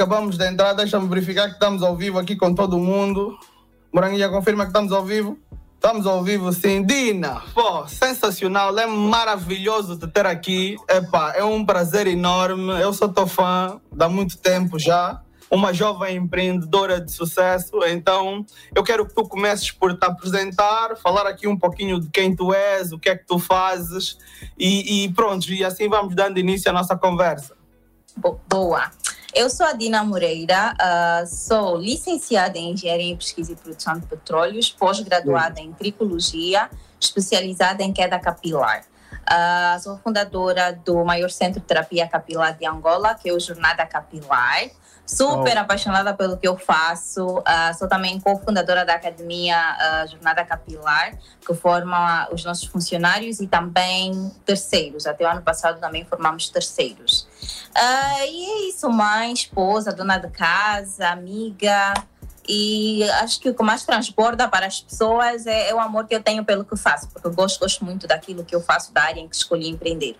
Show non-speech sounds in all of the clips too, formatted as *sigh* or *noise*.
Acabamos de entrar, deixa-me verificar que estamos ao vivo aqui com todo mundo. Moranguinha confirma que estamos ao vivo. Estamos ao vivo, sim. Dina, pô, sensacional, é maravilhoso te ter aqui. Epá, é um prazer enorme. Eu sou teu fã há muito tempo já. Uma jovem empreendedora de sucesso. Então, eu quero que tu comeces por te apresentar, falar aqui um pouquinho de quem tu és, o que é que tu fazes e, e pronto. E assim vamos dando início à nossa conversa. Boa. Eu sou a Dina Moreira, uh, sou licenciada em Engenharia em Pesquisa e Produção de Petróleos, pós-graduada em Tricologia, especializada em queda capilar. Uh, sou fundadora do maior centro de terapia capilar de Angola, que é o Jornada Capilar super oh. apaixonada pelo que eu faço. Uh, sou também cofundadora da academia uh, Jornada Capilar, que forma os nossos funcionários e também terceiros. Até o ano passado também formamos terceiros. Uh, e é isso, mãe, esposa, dona de casa, amiga. E acho que o que mais transborda para as pessoas é, é, o amor que eu tenho pelo que faço, porque eu gosto, gosto muito daquilo que eu faço, da área em que escolhi empreender.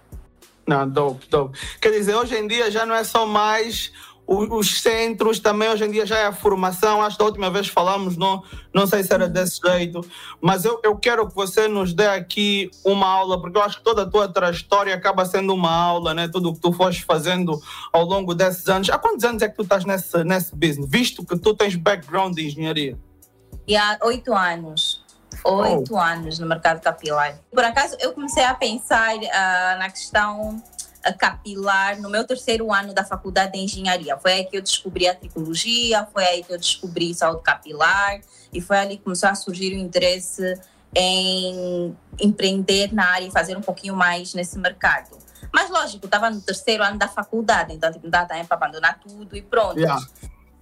Não, dope, dope. Quer dizer, hoje em dia já não é só mais os centros também hoje em dia já é a formação. Acho que da última vez falamos, não, não sei se era desse jeito, mas eu, eu quero que você nos dê aqui uma aula, porque eu acho que toda a tua trajetória acaba sendo uma aula, né? Tudo o que tu foste fazendo ao longo desses anos. Há quantos anos é que tu estás nesse, nesse business? Visto que tu tens background de engenharia. E há oito anos. Oito oh. anos no mercado capilar. Por acaso, eu comecei a pensar uh, na questão capilar no meu terceiro ano da faculdade de engenharia. Foi aí que eu descobri a tricologia, foi aí que eu descobri saúde capilar e foi ali que começou a surgir o interesse em empreender na área e fazer um pouquinho mais nesse mercado. Mas lógico, estava no terceiro ano da faculdade, então tipo, não dá tempo para abandonar tudo e pronto. Yeah.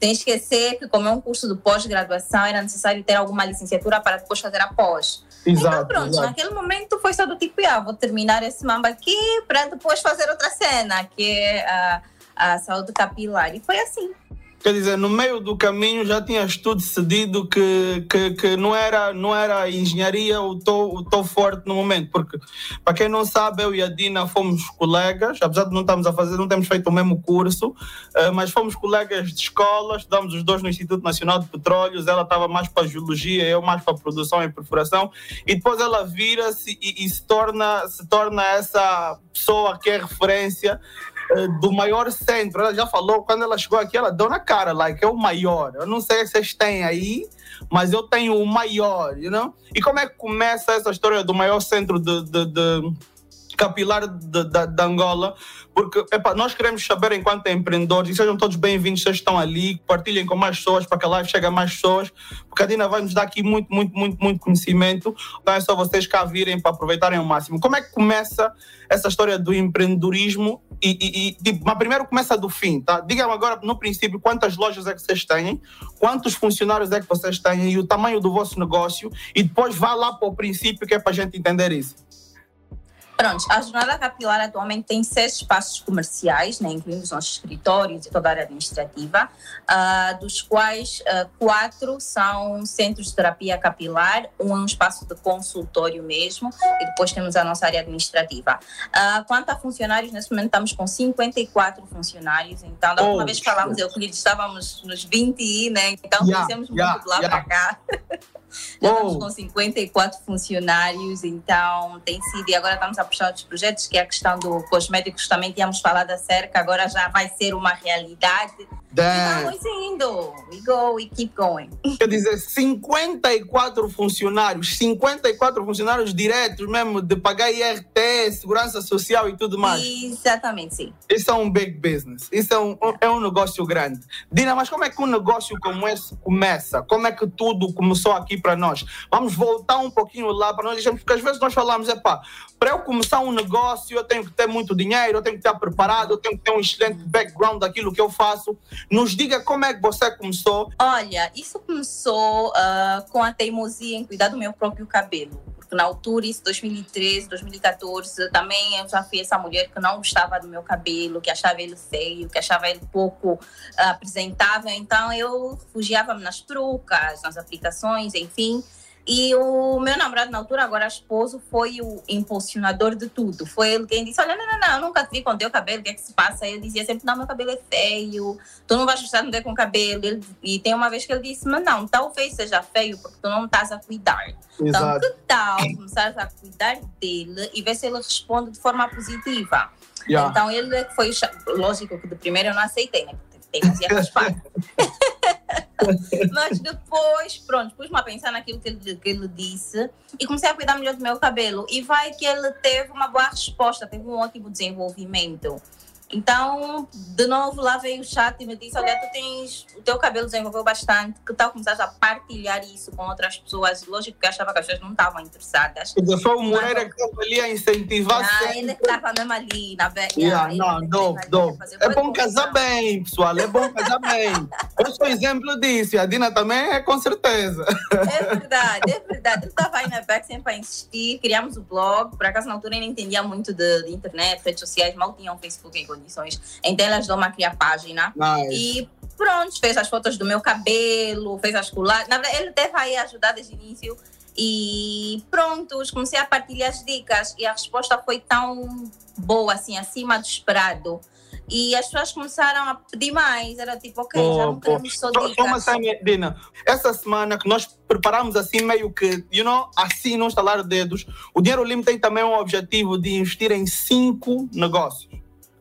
Sem esquecer que, como é um curso de pós-graduação, era necessário ter alguma licenciatura para depois fazer a pós. Exato, então, pronto, exato. naquele momento foi só do tipo, ah, vou terminar esse mamba aqui para depois fazer outra cena, que é a, a saúde capilar. E foi assim. Quer dizer, no meio do caminho já tinhas tu decidido que, que, que não, era, não era engenharia o teu, o teu forte no momento, porque para quem não sabe, eu e a Dina fomos colegas, apesar de não estamos a fazer, não temos feito o mesmo curso, eh, mas fomos colegas de escola, estudamos os dois no Instituto Nacional de Petróleos, ela estava mais para geologia, eu mais para produção e perfuração, e depois ela vira-se e, e, se, torna, se torna essa pessoa que é referência do maior centro. Ela já falou, quando ela chegou aqui, ela deu na cara, like, é o maior. Eu não sei se vocês têm aí, mas eu tenho o maior, you know? E como é que começa essa história do maior centro de, de, de capilar da Angola? Porque epa, nós queremos saber, enquanto empreendedores, e sejam todos bem-vindos, vocês estão ali, partilhem com mais pessoas para que a live chegue a mais pessoas, porque a Dina vai nos dar aqui muito, muito, muito, muito conhecimento. Então é só vocês cá virem para aproveitarem ao máximo. Como é que começa essa história do empreendedorismo? E, e, e tipo, mas primeiro começa do fim, tá? Digam agora, no princípio, quantas lojas é que vocês têm, quantos funcionários é que vocês têm e o tamanho do vosso negócio, e depois vá lá para o princípio que é para a gente entender isso. Pronto, a Jornada Capilar atualmente tem seis espaços comerciais, né, incluindo os nossos escritórios e toda a área administrativa, uh, dos quais uh, quatro são centros de terapia capilar, um é um espaço de consultório mesmo, e depois temos a nossa área administrativa. Uh, quanto a funcionários, nesse momento estamos com 54 funcionários, então da última oh, vez que falámos, eu estávamos nos 20, né, então yeah, crescemos yeah, muito de lá yeah. para cá. *laughs* Já estamos com 54 funcionários, então tem sido, e agora estamos a puxar outros projetos, que é a questão do cosméticos, também tínhamos falado acerca, agora já vai ser uma realidade. Damn. Estamos indo, we go, we keep going. Quer dizer, 54 funcionários, 54 funcionários diretos mesmo, de pagar IRT, segurança social e tudo mais. Exatamente, sim. Isso é um big business, isso é um, é um negócio grande. Dina, mas como é que um negócio como esse começa? Como é que tudo começou aqui para nós? Vamos voltar um pouquinho lá para nós, porque às vezes nós falamos, é para eu começar um negócio eu tenho que ter muito dinheiro, eu tenho que estar preparado, eu tenho que ter um excelente background daquilo que eu faço. Nos diga como é que você começou. Olha, isso começou uh, com a teimosia em cuidar do meu próprio cabelo. Porque na altura, isso 2013, 2014, também eu já fui essa mulher que não gostava do meu cabelo, que achava ele feio, que achava ele pouco uh, apresentável. Então eu refugiava-me nas perucas, nas aplicações, enfim. E o meu namorado, na altura, agora esposo, foi o impulsionador de tudo. Foi ele quem disse: Olha, não, não, não, eu nunca te vi com teu cabelo, o que é que se passa? Eu dizia sempre: Não, meu cabelo é feio, tu não vais gostar de me com cabelo. Ele, e tem uma vez que ele disse: Mas não, talvez seja feio porque tu não estás a cuidar. Então, Exato. Então, que tal começar a cuidar dele e ver se ele responde de forma positiva? Yeah. Então, ele foi, lógico que de primeiro eu não aceitei, né? Tem que fazer. *laughs* *laughs* Mas depois, pronto, pus-me a pensar naquilo que ele, que ele disse e comecei a cuidar melhor do meu cabelo. E vai que ele teve uma boa resposta, teve um ótimo desenvolvimento. Então, de novo, lá veio o chat e me disse: Olha, tu tens. O teu cabelo desenvolveu bastante. Que tal começar a partilhar isso com outras pessoas? Lógico que achava que as pessoas não estavam interessadas. Porque foi o Moreira que estava ali a incentivar. Ah, ele estava mesmo ali na velha. Yeah, não, não, não. É bom casar bem, pessoal. É bom casar bem. *laughs* Eu sou exemplo disso. E a Dina também é, com certeza. É verdade, é verdade. Eu estava aí na back sempre a insistir. Criamos o blog. Por acaso, na altura, eu nem entendia muito de, de internet, redes sociais. Mal tinha um Facebook em condições. Então elas dão uma criar página. Nice. E pronto, fez as fotos do meu cabelo, fez as colagens. Na verdade, ele teve aí ajudar desde o início. E pronto, comecei a partilhar as dicas. E a resposta foi tão boa, assim, acima do esperado. E as pessoas começaram a pedir mais. Era tipo, ok, já não queremos só dicas. Toma Dina. Essa semana que nós preparamos assim meio que, you know, assim, não estalar dedos. O Dinheiro Limpo tem também um objetivo de investir em cinco negócios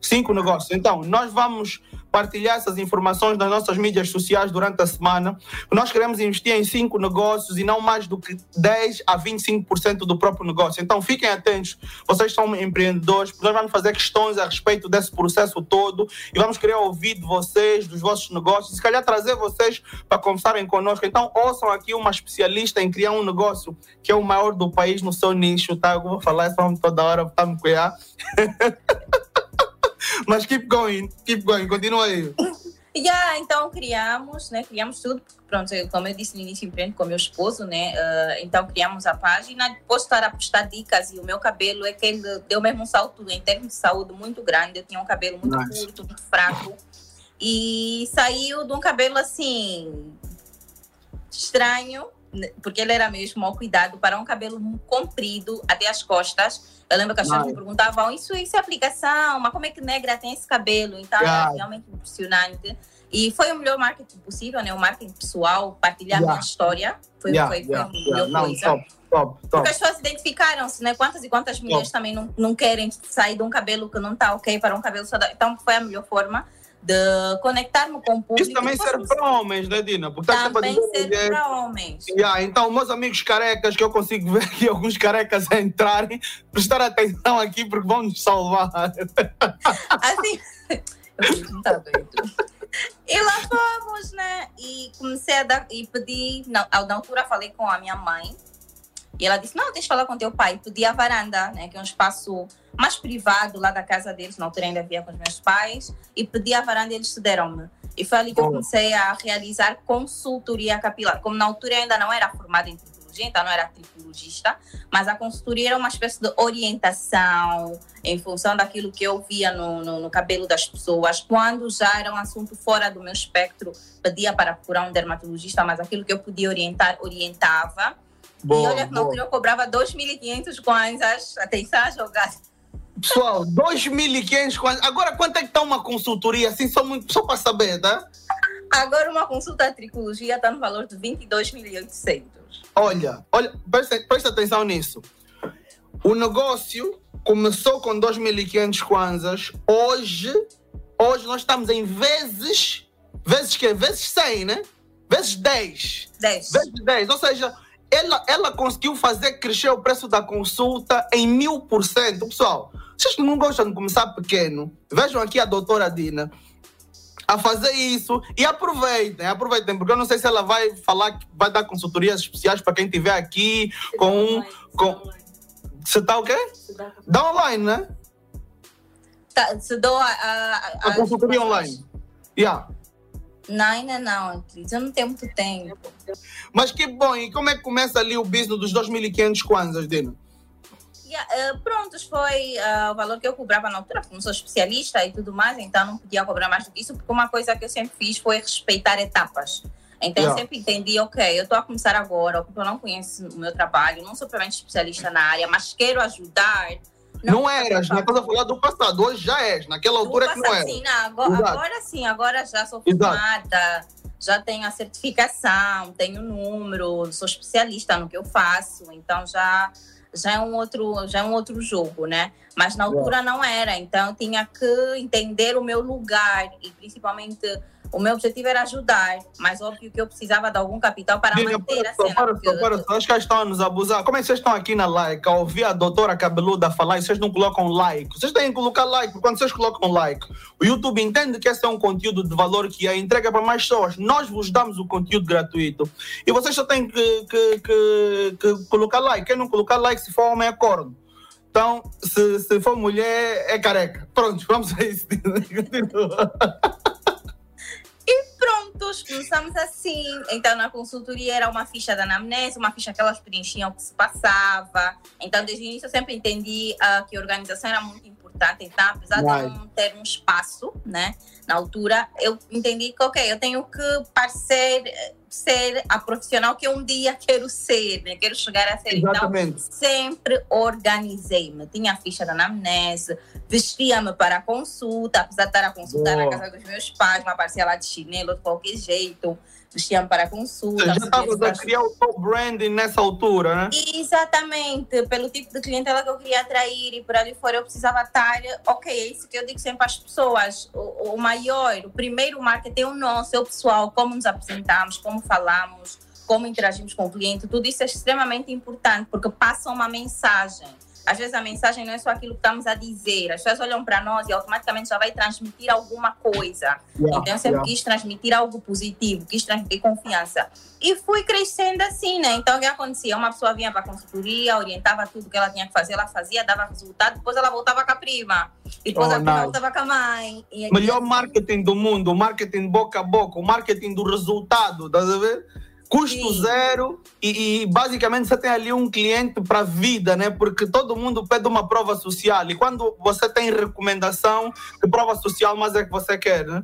cinco negócios. Então, nós vamos partilhar essas informações nas nossas mídias sociais durante a semana. Nós queremos investir em cinco negócios e não mais do que 10 a 25% do próprio negócio. Então, fiquem atentos. Vocês são empreendedores, nós vamos fazer questões a respeito desse processo todo e vamos querer ouvir de vocês, dos vossos negócios, se calhar trazer vocês para conversarem conosco. Então, ouçam aqui uma especialista em criar um negócio que é o maior do país no seu nicho, tá? Eu vou falar isso toda hora, tá me cuidar. *laughs* Mas keep going, keep going, continua aí. Yeah, então criamos, né? Criamos tudo. Pronto, eu, como eu disse no início, empreendo com meu esposo, né? Uh, então criamos a página. Depois estar a postar dicas e o meu cabelo é que ele deu mesmo um salto em termos de saúde muito grande. Eu tinha um cabelo muito nice. curto, muito fraco. E saiu de um cabelo assim estranho, porque ele era mesmo mal cuidado, para um cabelo comprido até as costas eu lembro que as pessoas me perguntavam, isso, isso é aplicação, mas como é que negra tem esse cabelo? Então, yeah. é realmente impressionante. E foi o melhor marketing possível, né? O marketing pessoal, partilhar yeah. minha história. Foi, yeah, foi, foi a melhor Não, coisa. Top, top, top. Porque as pessoas identificaram-se, né? Quantas e quantas mulheres também não, não querem sair de um cabelo que não está ok para um cabelo saudável. Então, foi a melhor forma de conectar-me com o público. Isso também serve para homens, né, Dina? Porque também serve para homens. Yeah, então, meus amigos carecas, que eu consigo ver aqui alguns carecas a entrarem, prestar atenção aqui porque vão nos salvar. Assim, *laughs* tá doido. E lá fomos, né? E comecei a dar, e pedi, na, na altura falei com a minha mãe, e ela disse: Não, deixa eu falar com teu pai. Pedi a varanda, né, que é um espaço mais privado lá da casa deles. Na altura ainda via com os meus pais. E pedi a varanda e eles cederam-me. E foi ali que eu comecei a realizar consultoria capilar. Como na altura eu ainda não era formada em tripologia, então não era tripologista, mas a consultoria era uma espécie de orientação em função daquilo que eu via no, no, no cabelo das pessoas. Quando já era um assunto fora do meu espectro, pedia para procurar um dermatologista, mas aquilo que eu podia orientar, orientava. Boa, e olha altura eu cobrava 2.500 kwanzas, atenção a jogar. Pessoal, 2.500 kwanzas. Agora, quanto é que está uma consultoria? Assim, só, só para saber, tá? Agora, uma consulta de tricologia está no valor de 22.800. Olha, olha, presta, presta atenção nisso. O negócio começou com 2.500 kwanzas. Hoje, hoje nós estamos em vezes, vezes que? Vezes 100, né? Vezes 10. 10. Vezes 10. Ou seja, ela, ela conseguiu fazer crescer o preço da consulta em mil por cento. Pessoal, vocês não gostam de começar pequeno, vejam aqui a doutora Dina a fazer isso e aproveitem, aproveitem, porque eu não sei se ela vai falar que vai dar consultorias especiais para quem estiver aqui se com um. Com... Você está o quê? Dá online, né? Tá, se dou a, a, a, a consultoria online. Yeah. Não, ainda não, atriz. Eu não tenho muito tempo. Mas que bom. E como é que começa ali o business dos 2.500 kwanzas, Dina? Yeah, uh, pronto, foi uh, o valor que eu cobrava na altura, como sou especialista e tudo mais, então não podia cobrar mais do que isso, porque uma coisa que eu sempre fiz foi respeitar etapas. Então yeah. eu sempre entendi, ok, eu estou a começar agora, eu não conheço o meu trabalho, não sou provavelmente especialista na área, mas quero ajudar. Não, não eras, né? Estás a falar do passado, hoje já és, naquela altura é que não era. Sim, não, agora, agora, sim, agora já sou formada, já tenho a certificação, tenho número, sou especialista no que eu faço, então já já é um outro já é um outro jogo, né? Mas na altura yeah. não era, então eu tinha que entender o meu lugar e principalmente o meu objetivo era ajudar, mas óbvio que eu precisava de algum capital para Diga, manter para, a cena. Para, para, para, para, acho que estão a nos abusar. Como é que vocês estão aqui na like, a ouvir a doutora cabeluda falar e vocês não colocam like? Vocês têm que colocar like, porque quando vocês colocam like, o YouTube entende que esse é um conteúdo de valor que é entrega para mais pessoas. Nós vos damos o conteúdo gratuito. E vocês só têm que, que, que, que colocar like. Quem não colocar like, se for homem, é corno. Então, se, se for mulher, é careca. Pronto, vamos a isso. *laughs* E prontos, começamos assim. Então, na consultoria era uma ficha da anamnese, uma ficha que elas preenchiam o que se passava. Então, desde o início, eu sempre entendi uh, que a organização era muito importante. Então, apesar de não ter um espaço, né, na altura, eu entendi que, ok, eu tenho que parecer ser a profissional que um dia quero ser, né? quero chegar a ser. Então, Exatamente. Então, sempre organizei-me. Tinha a ficha da anamnese, vestia-me para a consulta, apesar de estar a consultar Boa. na casa dos meus pais, me aparecia lá de chinelo de qualquer jeito vestia-me para consulta. Você já estava a criar o top branding nessa altura, né? Exatamente, pelo tipo de clientela que eu queria atrair e por ali fora eu precisava estar, ok, é isso que eu digo sempre às pessoas, o, o maior, o primeiro marketing é o nosso, é o pessoal, como nos apresentamos, como falamos, como interagimos com o cliente, tudo isso é extremamente importante porque passa uma mensagem às vezes a mensagem não é só aquilo que estamos a dizer. As pessoas olham para nós e automaticamente já vai transmitir alguma coisa. Yeah, então eu sempre yeah. quis transmitir algo positivo, quis transmitir confiança. E fui crescendo assim, né? Então o que acontecia? Uma pessoa vinha para a consultoria, orientava tudo que ela tinha que fazer, ela fazia, dava resultado, depois ela voltava com a prima. E depois oh, a prima voltava com a mãe. Melhor marketing do mundo, o marketing boca a boca, o marketing do resultado, tá a ver? Custo Sim. zero e, e, basicamente você tem ali um cliente para a vida, né? Porque todo mundo pede uma prova social e quando você tem recomendação, que prova social mais é que você quer, né?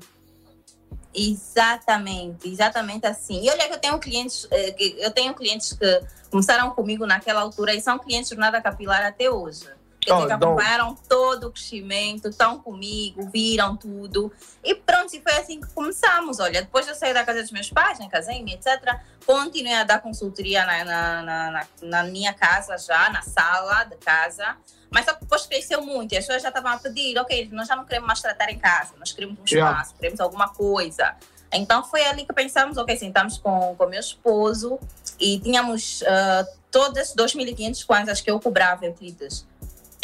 Exatamente, exatamente assim. E olha que eu tenho clientes, eh, eu tenho clientes que começaram comigo naquela altura e são clientes de jornada capilar até hoje. Dizer, que acompanharam todo o crescimento, estão comigo, viram tudo. E pronto, e foi assim que começamos. Olha, depois de eu sair da casa dos meus pais, né, casei-me, etc., continuei a dar consultoria na, na, na, na, minha casa já, na sala de casa. Mas só que depois cresceu muito e as pessoas já estavam a pedir, ok, nós já não queremos mais tratar em casa, nós queremos um espaço, yeah. queremos alguma coisa. Então foi ali que pensamos, ok, sentamos com o meu esposo e tínhamos uh, todas 2.500 kwanzas que eu cobrava, Euclides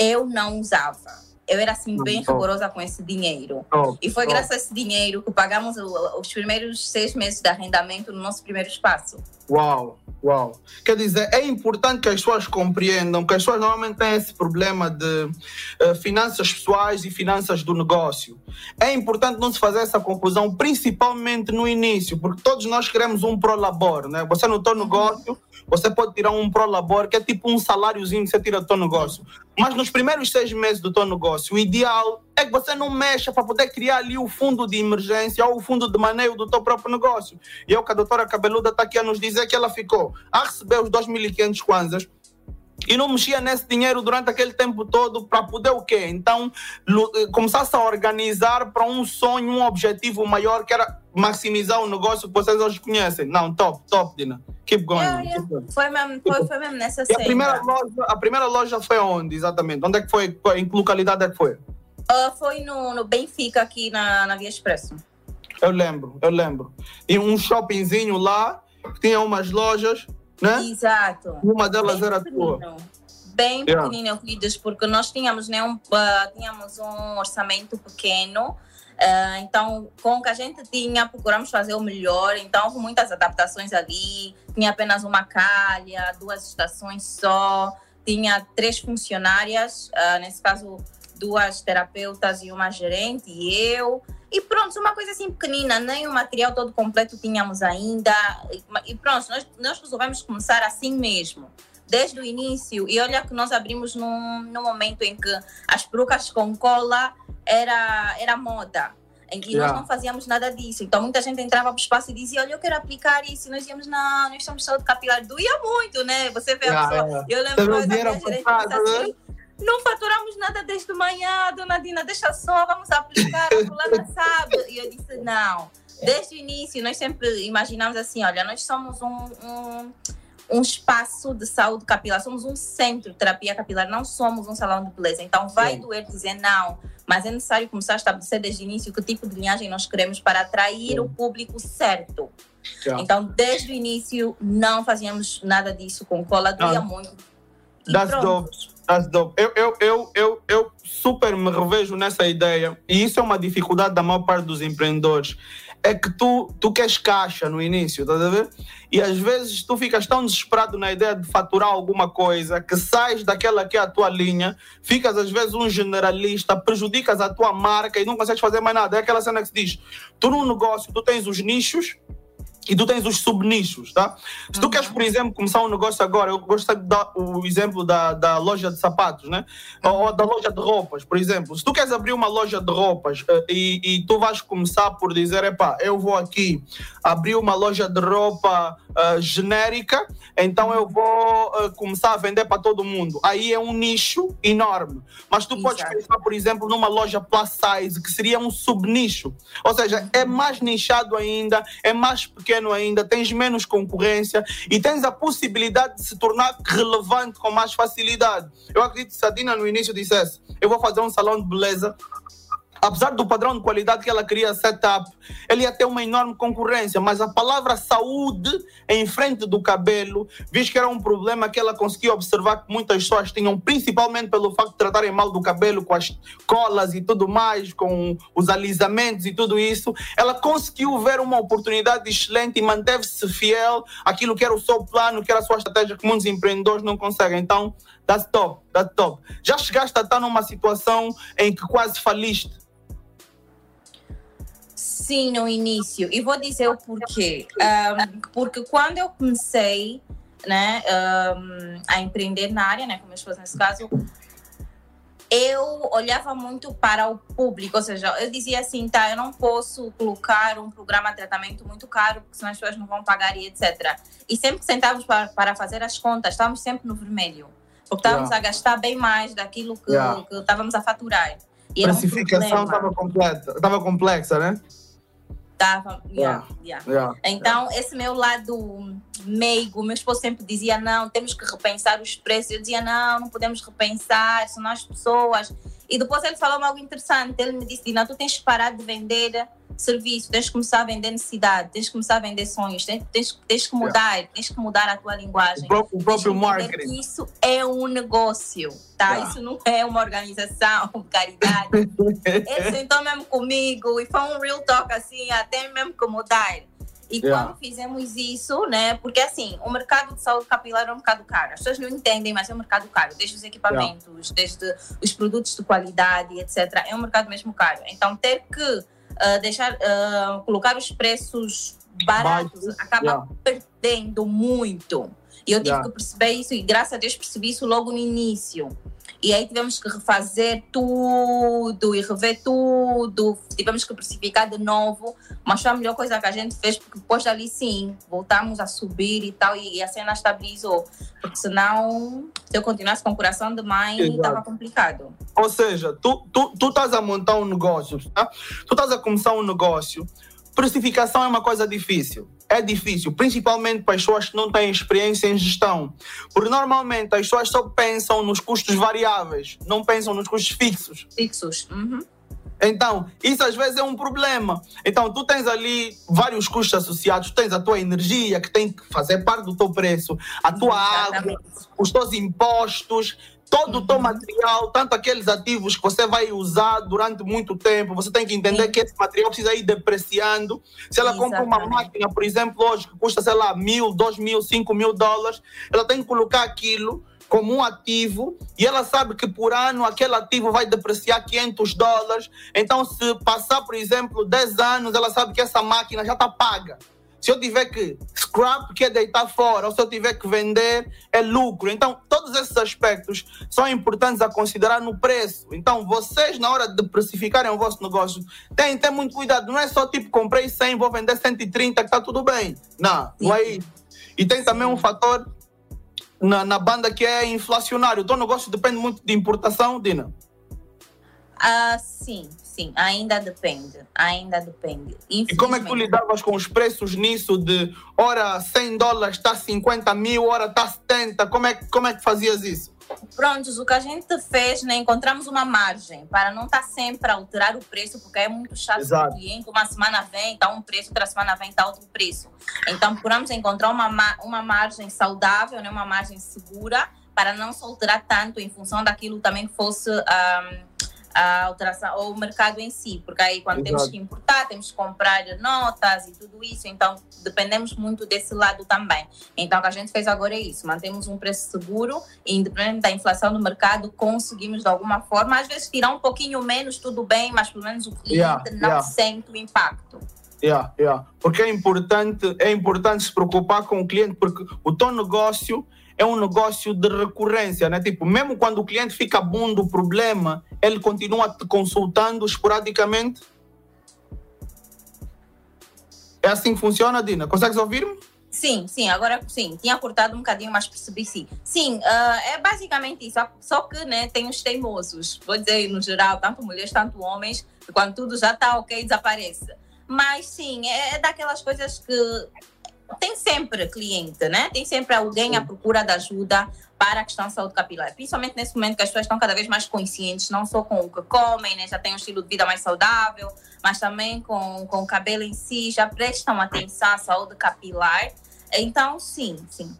eu não usava. Eu era assim bem rigorosa com esse dinheiro. Oh, e foi oh. graças a esse dinheiro que pagamos os primeiros seis meses de arrendamento no nosso primeiro espaço. Uau, uau. Quer dizer, é importante que as pessoas compreendam que as pessoas normalmente têm esse problema de uh, finanças pessoais e finanças do negócio. É importante não se fazer essa confusão, principalmente no início, porque todos nós queremos um prolabor, né? Você no teu uhum. negócio você pode tirar um prolabor, que é tipo um saláriozinho que você tira do teu negócio. Mas nos primeiros seis meses do teu negócio, o ideal é que você não mexa para poder criar ali o fundo de emergência ou o fundo de maneio do teu próprio negócio. E é o que a doutora Cabeluda está aqui a nos dizer que ela ficou a receber os 2.500 kwanzas e não mexia nesse dinheiro durante aquele tempo todo para poder o quê? Então, eh, começasse a organizar para um sonho, um objetivo maior que era maximizar o negócio que vocês hoje conhecem. Não, top, top, Dina. Keep going. Yeah, yeah. Foi, mesmo, foi, foi mesmo nessa e a primeira, loja, a primeira loja foi onde, exatamente? Onde é que foi? Em que localidade é que foi? Uh, foi no, no Benfica, aqui na, na Via Expresso. Eu lembro, eu lembro. E um shoppingzinho lá, que tinha umas lojas né? Exato. Uma delas bem era tua. Bem yeah. pequenino, Euclides, porque nós tínhamos, né, um, uh, tínhamos um orçamento pequeno. Uh, então, com o que a gente tinha, procuramos fazer o melhor. Então, houve muitas adaptações ali. Tinha apenas uma calha, duas estações só. Tinha três funcionárias, uh, nesse caso, duas terapeutas e uma gerente, e eu. E pronto, uma coisa assim pequenina, nem o material todo completo tínhamos ainda. E pronto, nós, nós resolvemos começar assim mesmo, desde o início. E olha que nós abrimos num, num momento em que as perucas com cola era, era moda. E yeah. nós não fazíamos nada disso. Então muita gente entrava para o espaço e dizia: Olha, eu quero aplicar isso. E nós dizíamos: Não, nós estamos saúde capilar. Doía muito, né? Você vê yeah, a pessoa. Yeah. Eu lembro que a gerente assim: Não faturamos nada desde manhã, dona Dina, deixa só, vamos aplicar. A fulana sabe. E eu disse: Não. Desde o início, nós sempre imaginamos assim: Olha, nós somos um, um um espaço de saúde capilar, somos um centro de terapia capilar, não somos um salão de beleza. Então vai Sim. doer dizer não, mas é necessário começar a estabelecer desde o início que tipo de linhagem nós queremos para atrair Sim. o público certo. Então, desde o início, não fazíamos nada disso com cola, doía ah. muito. Das dope. Eu, eu, eu, eu, eu super me revejo nessa ideia, e isso é uma dificuldade da maior parte dos empreendedores é que tu, tu queres caixa no início, estás a ver? E às vezes tu ficas tão desesperado na ideia de faturar alguma coisa que sais daquela que é a tua linha, ficas às vezes um generalista, prejudicas a tua marca e não consegues fazer mais nada. É aquela cena que se diz: tu num negócio, tu tens os nichos e tu tens os subnichos, tá? Se tu uhum. queres, por exemplo, começar um negócio agora, eu gosto de dar o exemplo da, da loja de sapatos, né? Ou, ou da loja de roupas, por exemplo. Se tu queres abrir uma loja de roupas uh, e, e tu vais começar por dizer, epá, eu vou aqui abrir uma loja de roupa uh, genérica, então eu vou uh, começar a vender para todo mundo. Aí é um nicho enorme. Mas tu Exato. podes pensar, por exemplo, numa loja plus size, que seria um subnicho. Ou seja, é mais nichado ainda, é mais pequeno ainda, tens menos concorrência e tens a possibilidade de se tornar relevante com mais facilidade. Eu acredito que Sadina no início dissesse: eu vou fazer um salão de beleza apesar do padrão de qualidade que ela queria setup, ele ia ter uma enorme concorrência, mas a palavra saúde em frente do cabelo, visto que era um problema que ela conseguia observar que muitas pessoas tinham, principalmente pelo facto de tratarem mal do cabelo com as colas e tudo mais, com os alisamentos e tudo isso, ela conseguiu ver uma oportunidade excelente e manteve-se fiel àquilo que era o seu plano, que era a sua estratégia que muitos empreendedores não conseguem. Então, that's top, that's top. Já chegaste a estar numa situação em que quase faliste? Sim, no início. E vou dizer o porquê. Um, porque quando eu comecei né, um, a empreender na área, né, como eu estou nesse caso, eu olhava muito para o público, ou seja, eu dizia assim, tá, eu não posso colocar um programa de tratamento muito caro, porque senão as pessoas não vão pagar e etc. E sempre que sentávamos para, para fazer as contas, estávamos sempre no vermelho, porque estávamos yeah. a gastar bem mais daquilo que, yeah. que estávamos a faturar. E a precificação estava um completa, estava complexa, né? Yeah, yeah. Yeah, então, esse meu lado meigo, meu esposo sempre dizia: não, temos que repensar os preços. Eu dizia: não, não podemos repensar, são as pessoas. E depois ele falou algo interessante. Ele me disse: Dina, tu tens que parar de vender serviço, tens que começar a vender necessidade, tens que começar a vender sonhos, tens, tens, tens que mudar, yeah. tens que mudar a tua linguagem. O próprio, o próprio marketing. isso é um negócio, tá? Yeah. Isso não é uma organização de *laughs* caridade. *laughs* Ele sentou mesmo comigo e foi um real talk assim, até mesmo que mudar. E yeah. quando fizemos isso, né? Porque assim, o mercado de saúde capilar é um mercado caro. As pessoas não entendem, mas é um mercado caro. Desde os equipamentos, yeah. desde os produtos de qualidade, etc. É um mercado mesmo caro. Então, ter que uh, deixar, uh, colocar os preços baratos Baixo. acaba yeah. perdendo muito. E eu tive yeah. que perceber isso, e graças a Deus percebi isso logo no início. E aí tivemos que refazer tudo e rever tudo, tivemos que precificar de novo, mas foi a melhor coisa que a gente fez, porque depois dali sim, voltamos a subir e tal, e a cena estabilizou. Porque senão, se eu continuasse com o coração de mãe, estava complicado. Ou seja, tu, tu, tu estás a montar um negócio, tá? tu estás a começar um negócio, precificação é uma coisa difícil é difícil, principalmente para as pessoas que não têm experiência em gestão. Porque normalmente as pessoas só pensam nos custos variáveis, não pensam nos custos fixos. Fixos. Uhum. Então, isso às vezes é um problema. Então, tu tens ali vários custos associados, tens a tua energia, que tem que fazer parte do teu preço, a tua Exatamente. água, os teus impostos, todo o teu material, tanto aqueles ativos que você vai usar durante muito tempo, você tem que entender Sim. que esse material precisa ir depreciando. Se ela Exatamente. compra uma máquina, por exemplo, hoje que custa, sei lá, mil, dois mil, cinco mil dólares, ela tem que colocar aquilo como um ativo e ela sabe que por ano aquele ativo vai depreciar 500 dólares. Então, se passar, por exemplo, 10 anos, ela sabe que essa máquina já está paga. Se eu tiver que scrap, que é deitar fora, ou se eu tiver que vender, é lucro. Então, todos esses aspectos são importantes a considerar no preço. Então, vocês, na hora de precificarem o vosso negócio, têm que ter muito cuidado. Não é só tipo, comprei 100, vou vender 130, que está tudo bem. Não, não é isso. E tem também um fator na, na banda que é inflacionário. O teu negócio depende muito de importação, Dina? Ah, sim, sim, ainda depende, ainda depende. E como é que tu lidavas com os preços nisso de hora 100 dólares está 50 mil, hora está 70, como é, como é que fazias isso? Prontos, o que a gente fez, né, encontramos uma margem para não estar tá sempre a alterar o preço, porque é muito chato para o cliente. Uma semana vem, está um preço, outra semana vem, está outro preço. Então, procuramos encontrar uma, uma margem saudável, né, uma margem segura, para não se alterar tanto em função daquilo também que fosse. Um, a alteração, ou o mercado em si, porque aí quando Exato. temos que importar, temos que comprar notas e tudo isso, então dependemos muito desse lado também. Então o que a gente fez agora é isso, mantemos um preço seguro e independente da inflação do mercado, conseguimos de alguma forma, às vezes tirar um pouquinho menos, tudo bem, mas pelo menos o cliente yeah, não yeah. sente o impacto. Yeah, yeah. Porque é importante, é importante se preocupar com o cliente, porque o teu negócio é um negócio de recorrência, né? Tipo, mesmo quando o cliente fica bom do problema, ele continua te consultando esporadicamente. É assim que funciona, Dina? Consegues ouvir-me? Sim, sim, agora sim, tinha cortado um bocadinho, mas percebi sim. Sim, uh, é basicamente isso, só que né, tem os teimosos, vou dizer no geral, tanto mulheres, tanto homens, quando tudo já está ok, desaparece. Mas sim, é, é daquelas coisas que tem sempre cliente, né? Tem sempre alguém à procura de ajuda para a questão de saúde capilar. Principalmente nesse momento que as pessoas estão cada vez mais conscientes, não só com o que comem, né? Já têm um estilo de vida mais saudável, mas também com, com o cabelo em si, já prestam atenção à saúde capilar. Então, sim, sim.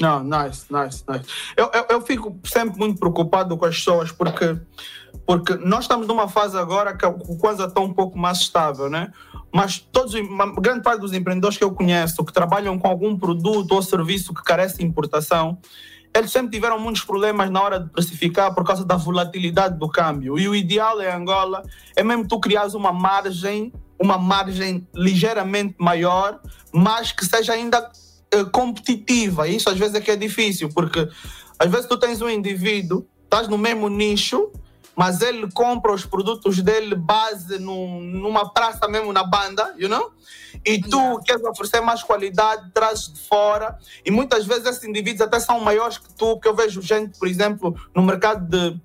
Não, nice, nice, nice. Eu, eu, eu fico sempre muito preocupado com as pessoas porque, porque nós estamos numa fase agora que a coisa está um pouco mais estável, né? mas todos, grande parte dos empreendedores que eu conheço que trabalham com algum produto ou serviço que carece de importação, eles sempre tiveram muitos problemas na hora de precificar por causa da volatilidade do câmbio. E o ideal em Angola é mesmo tu criares uma margem, uma margem ligeiramente maior, mas que seja ainda eh, competitiva. Isso às vezes é que é difícil, porque às vezes tu tens um indivíduo, estás no mesmo nicho, mas ele compra os produtos dele base num, numa praça mesmo na banda, you know? E tu yeah. queres oferecer mais qualidade, traz de fora. E muitas vezes esses indivíduos até são maiores que tu, porque eu vejo gente, por exemplo, no mercado de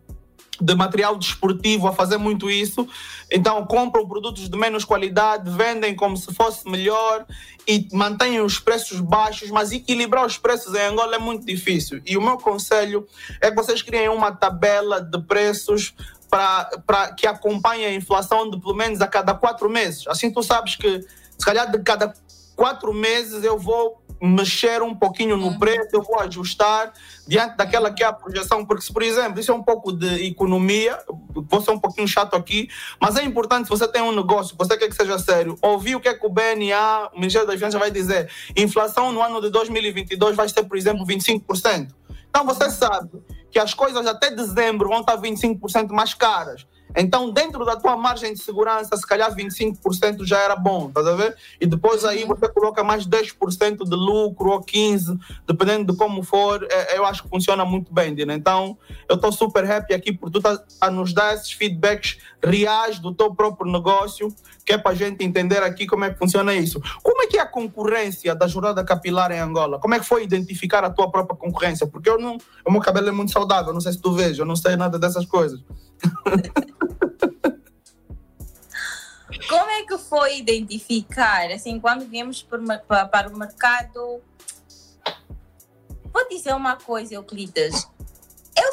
de material desportivo a fazer muito isso. Então compram produtos de menos qualidade, vendem como se fosse melhor e mantêm os preços baixos, mas equilibrar os preços em Angola é muito difícil. E o meu conselho é que vocês criem uma tabela de preços para que acompanhe a inflação de pelo menos a cada quatro meses. Assim tu sabes que se calhar de cada quatro meses eu vou mexer um pouquinho no uhum. preço, eu vou ajustar diante daquela que é a projeção, porque se, por exemplo, isso é um pouco de economia, vou ser um pouquinho chato aqui, mas é importante se você tem um negócio, você quer que seja sério, ouvir o que é que o BNA, o Ministério das Finanças vai dizer. Inflação no ano de 2022 vai ser, por exemplo, 25%. Então você sabe que as coisas até dezembro vão estar 25% mais caras. Então, dentro da tua margem de segurança, se calhar 25% já era bom, tá a ver? E depois aí uhum. você coloca mais 10% de lucro ou 15%, dependendo de como for, é, eu acho que funciona muito bem, Dina. Então, eu estou super happy aqui por tu tá a nos dar esses feedbacks reais do teu próprio negócio, que é para a gente entender aqui como é que funciona isso. Como é que é a concorrência da jornada capilar em Angola? Como é que foi identificar a tua própria concorrência? Porque eu não, o meu cabelo é muito saudável, não sei se tu vês, eu não sei nada dessas coisas. *laughs* Como é que foi identificar, assim, quando viemos para o mercado? Vou dizer uma coisa, Euclides.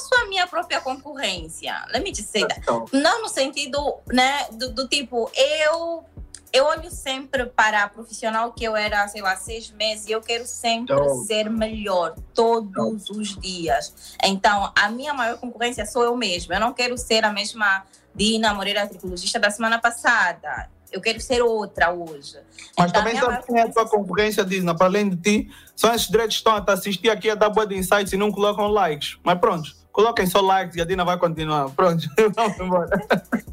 Eu sou a minha própria concorrência. Let me just say that. Não no sentido, né, do, do tipo, eu eu olho sempre para a profissional que eu era, sei lá, seis meses e eu quero sempre então, ser melhor todos os dias. Então, a minha maior concorrência sou eu mesma. Eu não quero ser a mesma Dina Moreira, tricologista da semana passada. Eu quero ser outra hoje. Mas então, também sabe quem é a tua concorrência, Dina? Para além de ti, são esses direitos que estão a te assistir aqui a dar boa de insights e não colocam likes. Mas pronto, coloquem só likes e a Dina vai continuar. Pronto, *laughs* vamos embora.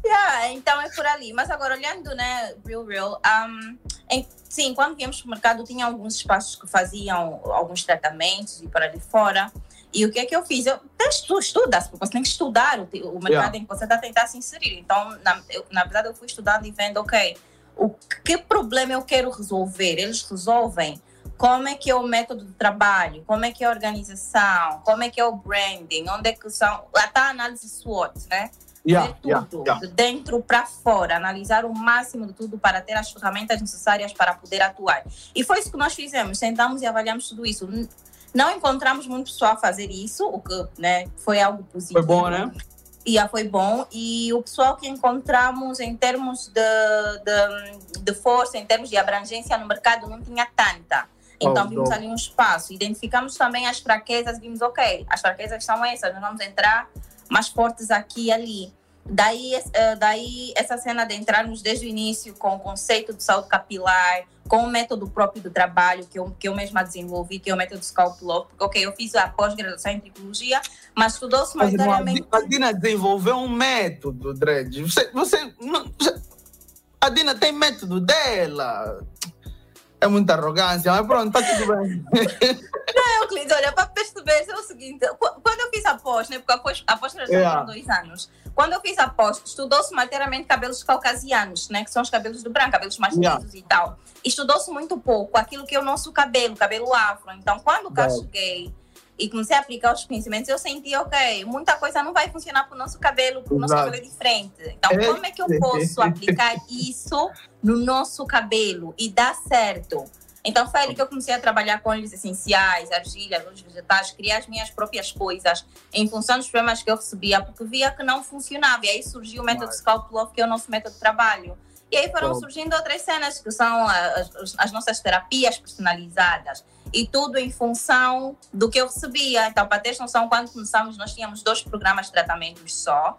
Yeah, então é por ali. Mas agora, olhando, né, real, real, um, em, sim, quando viemos para o mercado, tinha alguns espaços que faziam alguns tratamentos e para ali fora. E o que é que eu fiz? Eu tu estudas, porque você tem que estudar o, o mercado yeah. em que você está tentando se inserir. Então, na, eu, na verdade, eu fui estudando e vendo, ok, o que problema eu quero resolver? Eles resolvem como é que é o método de trabalho, como é que é a organização, como é que é o branding, onde é que são, até a análise SWOT, né? Yeah, Ver tudo, yeah, yeah. de dentro para fora, analisar o máximo de tudo para ter as ferramentas necessárias para poder atuar. E foi isso que nós fizemos, sentamos e avaliamos tudo isso. Não encontramos muito pessoal a fazer isso, o que né, foi algo positivo. Foi bom, né? E já foi bom. E o pessoal que encontramos em termos de, de, de força, em termos de abrangência no mercado, não tinha tanta. Então, oh, vimos ali um espaço. Identificamos também as fraquezas, vimos, ok, as fraquezas são essas, nós vamos entrar mais fortes aqui e ali. Daí, uh, daí essa cena de entrarmos desde o início com o conceito de saúde capilar, com o método próprio do trabalho que eu, que eu mesma desenvolvi, que é o método Scalp Law, porque ok, eu fiz a pós-graduação em tricologia, mas estudou-se maioritariamente... A Dina desenvolveu um método, Dredd. Você, você, você, a Dina tem método dela é muita arrogância, mas pronto, está tudo bem. *laughs* Não, Euclides, olha, para perceber é o seguinte: quando eu fiz a pós, né, porque a pós, a pós yeah. foram dois anos, quando eu fiz a pós, estudou-se maioritariamente cabelos caucasianos, né, que são os cabelos do branco, cabelos mais yeah. lisos e tal. Estudou-se muito pouco aquilo que é o nosso cabelo, cabelo afro. Então, quando eu cheguei e comecei a aplicar os conhecimentos, eu senti, ok, muita coisa não vai funcionar para o nosso cabelo, porque o nosso cabelo é diferente. Então, como é que eu posso aplicar isso no nosso cabelo e dar certo? Então, foi ali que eu comecei a trabalhar com óleos essenciais, argilhas, óleos vegetais, criar as minhas próprias coisas em função dos problemas que eu recebia, porque via que não funcionava. E aí surgiu o método Scalp Love, que é o nosso método de trabalho. E aí foram surgindo outras cenas, que são as, as nossas terapias personalizadas e tudo em função do que eu recebia. Então, para ter noção, quando começamos, nós tínhamos dois programas de tratamentos só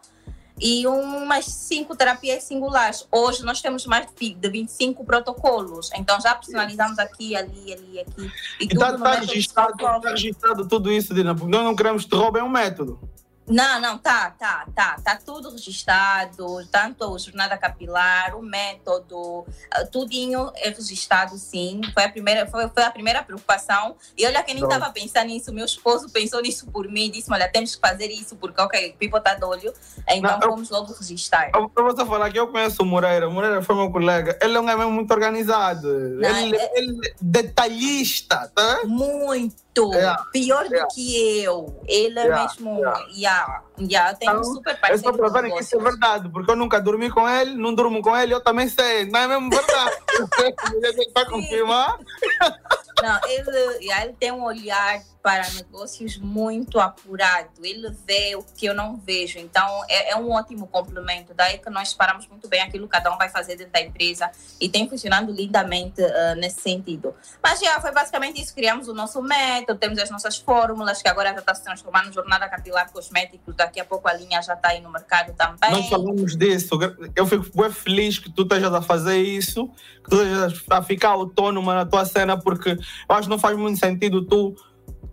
e umas cinco terapias singulares. Hoje nós temos mais de 25 protocolos. Então já personalizamos aqui, ali, ali, aqui. E, está tá registrado, tá registrado tudo isso, Dina, porque nós não queremos que te roubem um método. Não, não, tá, tá, tá. Tá tudo registrado, tanto a jornada capilar, o método, ah, tudinho é registrado, sim. Foi a primeira, foi, foi a primeira preocupação. E olha que nem estava pensando nisso, meu esposo pensou nisso por mim, disse, olha, temos que fazer isso, porque, ok, Pipo tá de olho, então não, vamos logo registrar. Eu, eu vou falar que eu conheço o Moreira, o Moreira foi meu colega, ele é um homem muito organizado, não, ele, é... ele é detalhista, tá? Muito É, Pior do é. que eu. Ele é, mesmo. Yeah, yeah, tem então, um super parceiro. É só para verem que isso é verdade, porque eu nunca dormi com ele, não durmo com ele, eu também sei. Não é mesmo verdade? *laughs* Está confirmar? Não, ele, ele tem um olhar para negócios muito apurado. Ele vê o que eu não vejo. Então, é, é, um ótimo complemento. Daí que nós paramos muito bem aquilo que cada um vai fazer dentro da empresa e tem funcionado lindamente uh, nesse sentido. Mas já foi basicamente isso. Criamos o nosso método, temos as nossas fórmulas, que agora já está se transformando em jornada capilar cosméticos. Daqui a pouco a linha já está aí no mercado também. Nós falamos disso. Eu fico muito feliz que tu estejas a fazer isso, que tu estejas a ficar autônoma na tua cena, porque eu acho que não faz muito sentido tu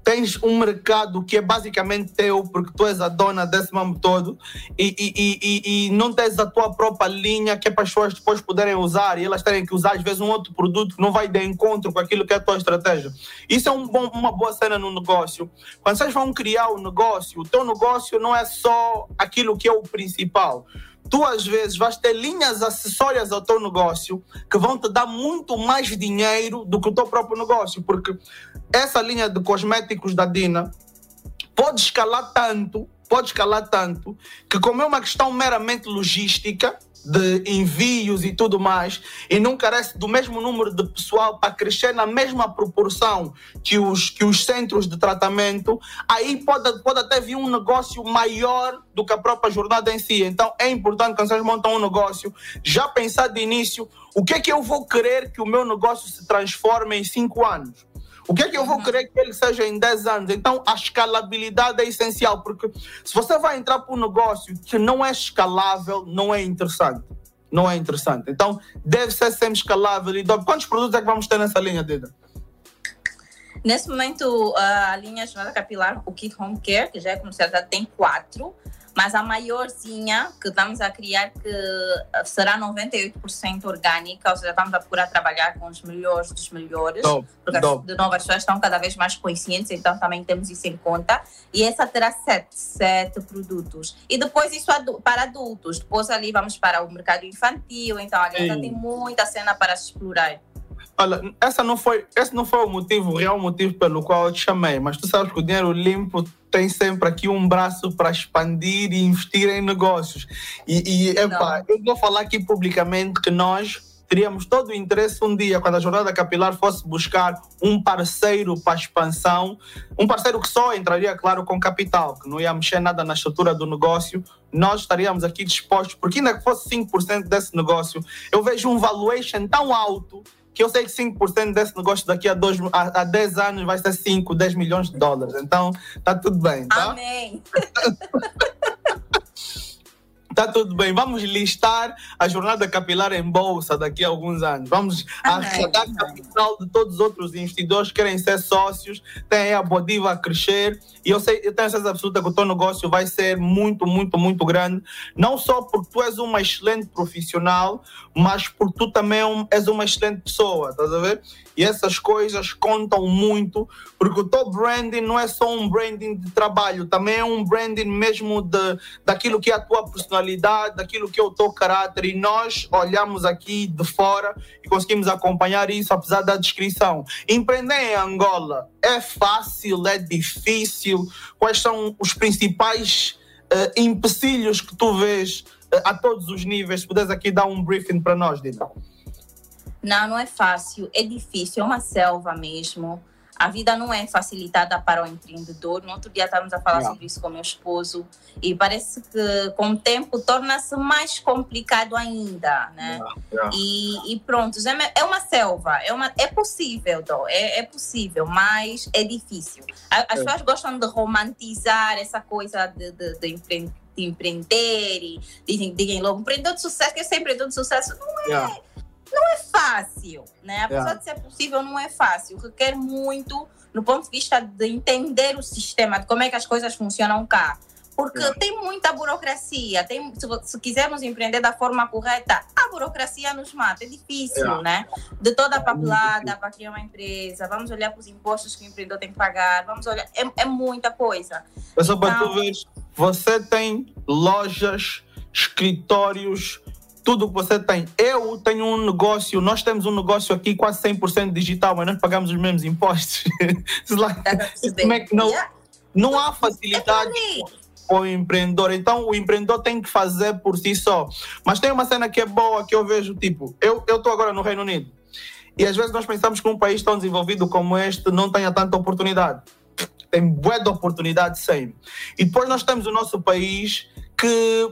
tens um mercado que é basicamente teu, porque tu és a dona desse mambo todo, e, e, e, e, não tens a tua própria linha que é para as pessoas depois poderem usar e elas terem que usar, às vezes, um outro produto que não vai de encontro com aquilo que é a tua estratégia. Isso é um bom, uma boa cena no negócio. Quando vocês vão criar o um negócio, o teu negócio não é só aquilo que é o principal tu às vezes vais ter linhas acessórias ao teu negócio que vão te dar muito mais dinheiro do que o teu próprio negócio, porque essa linha de cosméticos da Dina pode escalar tanto, pode escalar tanto, que como é uma questão meramente logística, de envios e tudo mais, e não carece do mesmo número de pessoal para crescer na mesma proporção que os, que os centros de tratamento, aí pode, pode até vir um negócio maior do que a própria jornada em si. Então é importante quando vocês montam um negócio, já pensar de início o que é que eu vou querer que o meu negócio se transforme em cinco anos. O que é que eu vou uhum. querer que ele seja em 10 anos? Então, a escalabilidade é essencial, porque se você vai entrar para um negócio que não é escalável, não é interessante. Não é interessante. Então, deve ser sempre escalável. E quantos produtos é que vamos ter nessa linha, Dida? Nesse momento, a linha jornada capilar, o Kit Home Care, que já é comercializado, tem quatro, mas a maiorzinha que estamos a criar, que será 98% orgânica, ou seja, estamos a procurar trabalhar com os melhores dos melhores, Top, porque top. as de novas pessoas estão cada vez mais conscientes, então também temos isso em conta. E essa terá sete, sete produtos. E depois isso para adultos. Depois ali vamos para o mercado infantil, então ali ainda Sim. tem muita cena para explorar. Olha, essa não foi, esse não foi o motivo, o real motivo pelo qual eu te chamei, mas tu sabes que o dinheiro limpo tem sempre aqui um braço para expandir e investir em negócios. E, e epá, eu vou falar aqui publicamente que nós teríamos todo o interesse um dia, quando a Jornada Capilar fosse buscar um parceiro para a expansão, um parceiro que só entraria, claro, com capital, que não ia mexer nada na estrutura do negócio, nós estaríamos aqui dispostos, porque ainda que fosse 5% desse negócio, eu vejo um valuation tão alto que eu sei que 5% desse negócio daqui a, dois, a, a 10 anos vai ser 5, 10 milhões de dólares. Então, tá tudo bem, tá? Amém! *laughs* Tá tudo bem. Vamos listar a jornada capilar em bolsa daqui a alguns anos. Vamos Amém. arrecadar capital de todos os outros investidores que querem ser sócios, tem a Bodiva a crescer. E eu sei, eu tenho certeza absoluta que o teu negócio vai ser muito, muito, muito grande. Não só porque tu és uma excelente profissional, mas porque tu também é és uma excelente pessoa, estás a ver? E essas coisas contam muito, porque o teu branding não é só um branding de trabalho, também é um branding mesmo de, daquilo que é a tua personalidade, daquilo que é o teu caráter. E nós olhamos aqui de fora e conseguimos acompanhar isso, apesar da descrição. Empreender em Angola é fácil, é difícil? Quais são os principais eh, empecilhos que tu vês eh, a todos os níveis? Se puderes aqui dar um briefing para nós, Dina. Não, não é fácil, é difícil, é uma selva mesmo. A vida não é facilitada para o empreendedor. No outro dia estávamos a falar Yeah. sobre isso com meu esposo e parece que com o tempo torna-se mais complicado ainda, né? E, e pronto, é é uma selva, é, uma, é possível, Dó, é, é possível, mas é difícil. As É. pessoas gostam de romantizar essa coisa de, de, de empre- de empreender e dizem, dizem logo, empreendedor de sucesso, que é ser empreendedor de sucesso. Não Yeah. é fácil, né? Apesar Yeah. de ser possível, não é fácil. Requer muito no ponto de vista de entender o sistema, de como é que as coisas funcionam cá. Porque Yeah. tem muita burocracia. Tem, se, se quisermos empreender da forma correta, a burocracia nos mata. É difícil, Yeah. né? De toda a muito papelada para criar uma empresa, vamos olhar para os impostos que o empreendedor tem que pagar, vamos olhar. É, é muita coisa. É só para tu Então- ver, você tem lojas, escritórios, tudo que você tem. Eu tenho um negócio, nós temos um negócio aqui quase 100% digital, mas nós pagamos os mesmos impostos. *laughs* Como é que não- Yeah, não há é facilidade para o empreendedor. Então, o empreendedor tem que fazer por si só. Mas tem uma cena que é boa que eu vejo, tipo, eu estou agora no Reino Unido. E às vezes nós pensamos que um país tão desenvolvido como este não tenha tanta oportunidade. Tem bué de oportunidade sempre. E depois nós temos o nosso país que,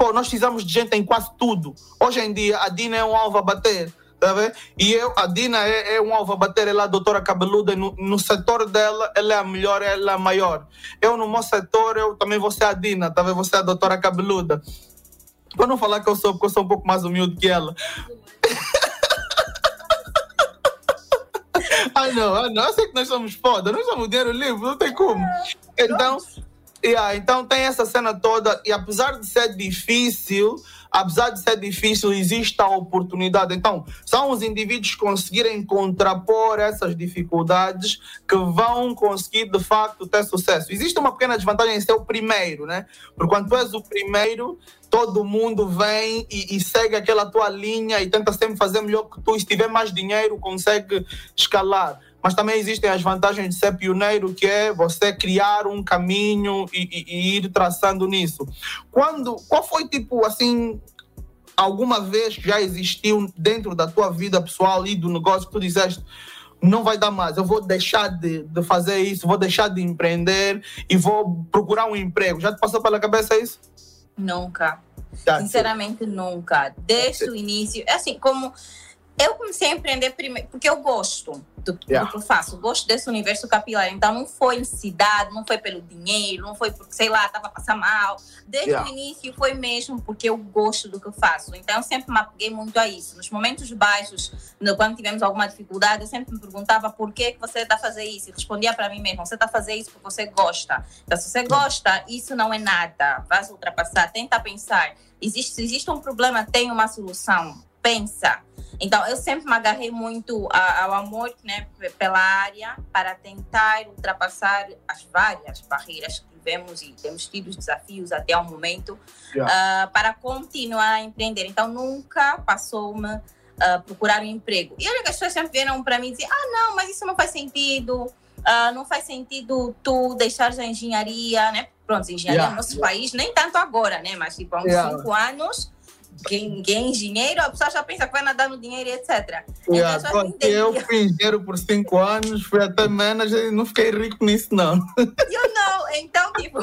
pô, nós precisamos de gente em quase tudo. Hoje em dia, a Dina é um alvo a bater. Tá vendo? E eu, a Dina é, é um alvo a bater, ela é a doutora cabeluda, no, no setor dela, ela é a melhor, ela é a maior. Eu, no meu setor, eu também vou ser a Dina, tá vendo? Você a doutora cabeluda. Para não falar que eu sou, porque eu sou um pouco mais humilde que ela. *laughs* Ai não, ai não, eu sei que nós somos foda, nós somos dinheiro livre, não tem como. Então, yeah, então tem essa cena toda, e apesar de ser difícil, apesar de ser difícil, existe a oportunidade. Então, são os indivíduos conseguirem contrapor essas dificuldades que vão conseguir, de facto, ter sucesso. Existe uma pequena desvantagem em ser o primeiro, né? Porque quando tu és o primeiro, todo mundo vem e, e segue aquela tua linha e tenta sempre fazer melhor que tu. E se tiver mais dinheiro, consegue escalar. Mas também existem as vantagens de ser pioneiro, que é você criar um caminho e, e- e ir traçando nisso. Quando, qual foi tipo assim alguma vez que já existiu dentro da tua vida pessoal e do negócio que tu disseste não vai dar mais, eu vou deixar de, de fazer isso, vou deixar de empreender e vou procurar um emprego. Já te passou pela cabeça isso? Nunca. Tá, Sinceramente, nunca. Desde o início, é assim, como Eu comecei a empreender primeiro porque eu gosto do, yeah. do que eu faço, eu gosto desse universo capilar. Então não foi necessidade, não foi pelo dinheiro, não foi porque, sei lá, estava a passar mal. Desde yeah. o início foi mesmo porque eu gosto do que eu faço. Então eu sempre me apeguei muito a isso. Nos momentos baixos, quando tivemos alguma dificuldade, eu sempre me perguntava por que, que você está a fazer isso. E respondia para mim mesmo, você está a fazer isso porque você gosta. Então se você gosta, isso não é nada. Vai ultrapassar, tenta pensar. Existe, existe um problema, tem uma solução pensa. Então, eu sempre me agarrei muito ao amor né, pela área para tentar ultrapassar as várias barreiras que tivemos e temos tido desafios até o momento yeah. uh, para continuar a empreender. Então, nunca passou-me uh, procurar um emprego. E olha que as pessoas sempre vieram para mim e dizer: ah, não, mas isso não faz sentido. Uh, não faz sentido tu deixares a engenharia, né? Pronto, engenharia yeah. no nosso yeah. país, nem tanto agora, né? Mas tipo, há uns cinco anos é engenheiro, a pessoa já pensa que vai nadar no dinheiro e etc. Yeah, então, eu fui engenheiro por cinco anos, fui até manager e não fiquei rico nisso, não. You know, então, tipo,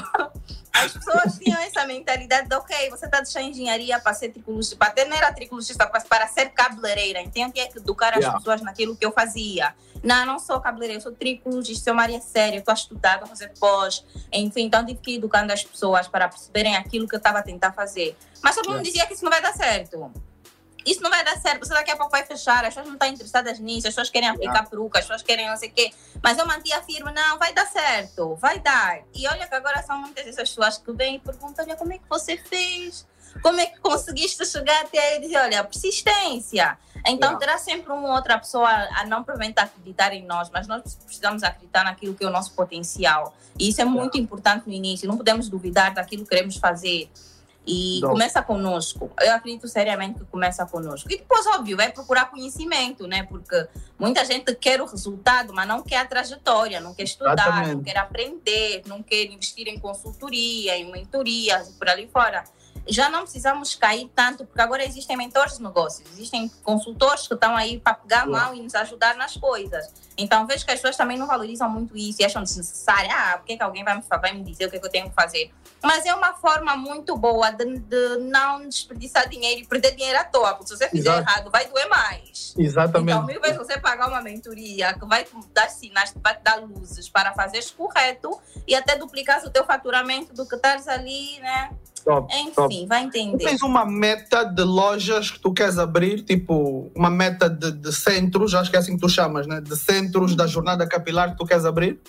as pessoas tinham essa mentalidade de, ok, você está deixando engenharia para ser tricologista, para ter, não era tricologista, para ser cabeleireira, então tinha que educar as yeah. pessoas naquilo que eu fazia. Não, não sou cabeleireira, sou tricologista, sou uma área séria, estou a estudar, estou a fazer pós, enfim, então tive que ir educando as pessoas para perceberem aquilo que eu estava a tentar fazer. Mas todo mundo dizia que isso não vai dar certo isso não vai dar certo, você daqui a pouco vai fechar, as pessoas não estão interessadas nisso, as pessoas querem aplicar yeah. peruca, as pessoas querem não sei o quê. Mas eu mantinha firme, não, vai dar certo, vai dar. E olha que agora são muitas dessas pessoas que vêm e perguntam, olha, como é que você fez? Como é que conseguiste chegar até aí dizer, olha, persistência. Então yeah. terá sempre uma outra pessoa a não provavelmente acreditar em nós, mas nós precisamos acreditar naquilo que é o nosso potencial. E isso é muito yeah. importante no início, não podemos duvidar daquilo que queremos fazer. E Não. começa conosco. Eu acredito seriamente que começa conosco. E depois, óbvio, vai procurar conhecimento, né? Porque muita gente quer o resultado, mas não quer a trajetória, não quer estudar, Exatamente. não quer aprender, não quer investir em consultoria, em mentorias, por ali fora já não precisamos cair tanto, porque agora existem mentores de negócios, existem consultores que estão aí para pegar a mão e nos ajudar nas coisas. Então, vejo que as pessoas também não valorizam muito isso e acham desnecessário. Ah, por que, que alguém vai me, vai me dizer o que, é que eu tenho que fazer? Mas é uma forma muito boa de, de não desperdiçar dinheiro e perder dinheiro à toa, porque se você fizer Exato. errado, vai doer mais. Exatamente. Então, mil vezes você pagar uma mentoria que vai te dar sinais, vai te dar luzes para fazer correto e até duplicar o teu faturamento do que estás ali, né? Top, Enfim, top. vai entender. Tu tens uma meta de lojas que tu queres abrir, tipo, uma meta de, de centros, acho que é assim que tu chamas, né? De centros da jornada capilar que tu queres abrir?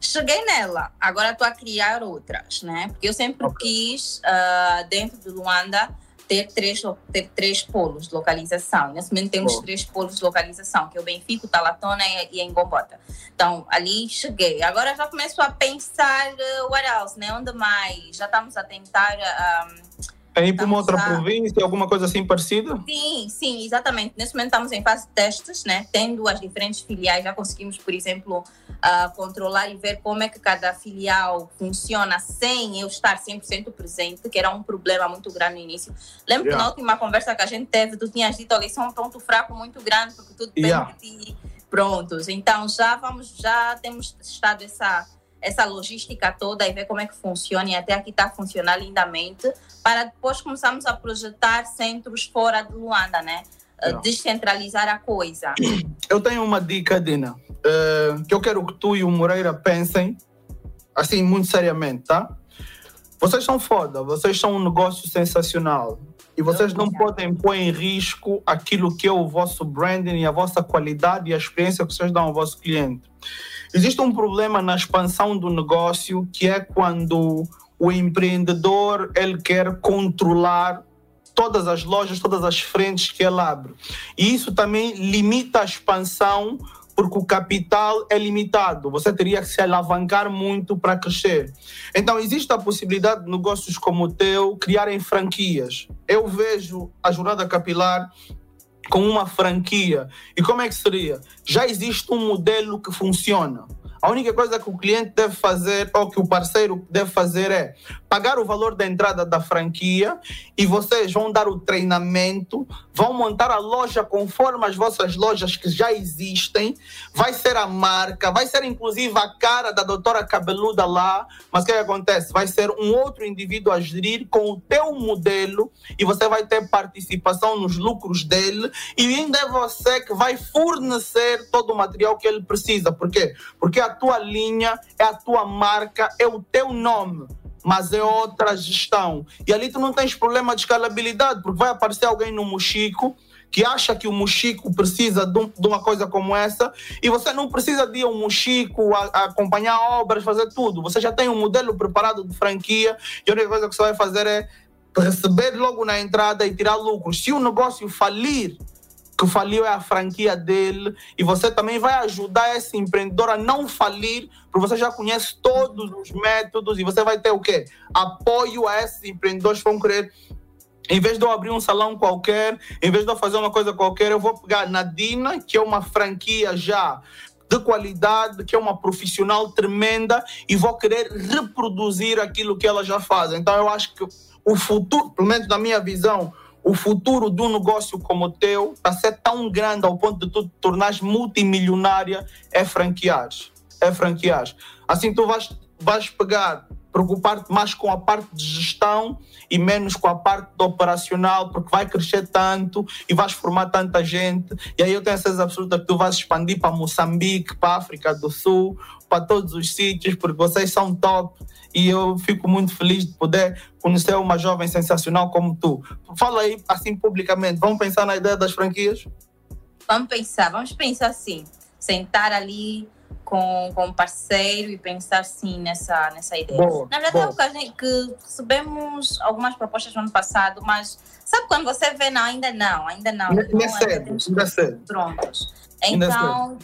Cheguei nela, agora estou a criar outras, né? Porque eu sempre okay. quis, uh, dentro do Luanda, ter três, ter três polos de localização. Nesse momento temos oh. três polos de localização, que é o Benfica, o Talatona e, a Engombota. Então, ali cheguei. Agora já começo a pensar uh, what else, né? Onde mais? Já estamos a tentar... Um, é ir para uma outra a... província, alguma coisa assim parecida? Sim, sim, exatamente. Nesse momento estamos em fase de testes, né? Tendo as diferentes filiais, já conseguimos, por exemplo, uh, controlar e ver como é que cada filial funciona sem eu estar 100% presente, que era um problema muito grande no início. Lembro yeah. que na última conversa que a gente teve, tu tinhas dito, olha, isso é um ponto fraco muito grande, porque tudo yeah. depende de ti. Prontos. Então, já vamos, já temos testado essa essa logística toda e ver como é que funciona e até aqui está funcionando lindamente para depois começarmos a projetar centros fora de Luanda, né? É. Descentralizar a coisa. Eu tenho uma dica, Dina, uh, que eu quero que tu e o Moreira pensem, assim, muito seriamente, tá? Vocês são foda, vocês são um negócio sensacional e vocês não podem pôr em risco aquilo que é o vosso branding e a vossa qualidade e a experiência que vocês dão ao vosso cliente. Existe um problema na expansão do negócio que é quando o empreendedor ele quer controlar todas as lojas, todas as frentes que ele abre. E isso também limita a expansão porque o capital é limitado. Você teria que se alavancar muito para crescer. Então, existe a possibilidade de negócios como o teu criarem franquias. Eu vejo a jornada capilar com uma franquia. E como é que seria? Já existe um modelo que funciona. A única coisa que o cliente deve fazer, ou que o parceiro deve fazer, é pagar o valor da entrada da franquia e vocês vão dar o treinamento, vão montar a loja conforme as vossas lojas que já existem, vai ser a marca, vai ser inclusive a cara da doutora cabeluda lá, mas o que, que acontece? Vai ser um outro indivíduo a gerir com o teu modelo e você vai ter participação nos lucros dele e ainda é você que vai fornecer todo o material que ele precisa. Por quê? Porque a tua linha é a tua marca, é o teu nome mas é outra gestão. E ali tu não tens problema de escalabilidade, porque vai aparecer alguém no Mochico que acha que o Mochico precisa de, um, uma coisa como essa e você não precisa de um Mochico a, a acompanhar obras, fazer tudo. Você já tem um modelo preparado de franquia e a única coisa que você vai fazer é receber logo na entrada e tirar lucros. Se o negócio falir, que faliu é a franquia dele e você também vai ajudar esse empreendedor a não falir, porque você já conhece todos os métodos e você vai ter o quê? Apoio a esses empreendedores que vão querer em vez de eu abrir um salão qualquer, em vez de eu fazer uma coisa qualquer, eu vou pegar na Dina, que é uma franquia já de qualidade, que é uma profissional tremenda, e vou querer reproduzir aquilo que ela já faz. Então eu acho que o futuro, pelo menos na minha visão, o futuro de um negócio como o teu, para ser tão grande ao ponto de tu te tornares multimilionária, é franquear. É franquear. Assim tu vais, vais pegar, preocupar-te mais com a parte de gestão e menos com a parte operacional, porque vai crescer tanto e vais formar tanta gente. E aí eu tenho certeza absoluta que tu vais expandir para Moçambique, para a África do Sul, para todos os sítios, porque vocês são top e eu fico muito feliz de poder conhecer uma jovem sensacional como tu. Fala aí, assim, publicamente, vamos pensar na ideia das franquias? Vamos pensar, vamos pensar assim, sentar ali com, com um parceiro e pensar sim nessa, nessa ideia. Boa, na verdade, boa. é que recebemos algumas propostas no ano passado, mas sabe quando você vê, não, ainda não, ainda não. Ainda, é cedo, ainda é cedo. Prontos. Então,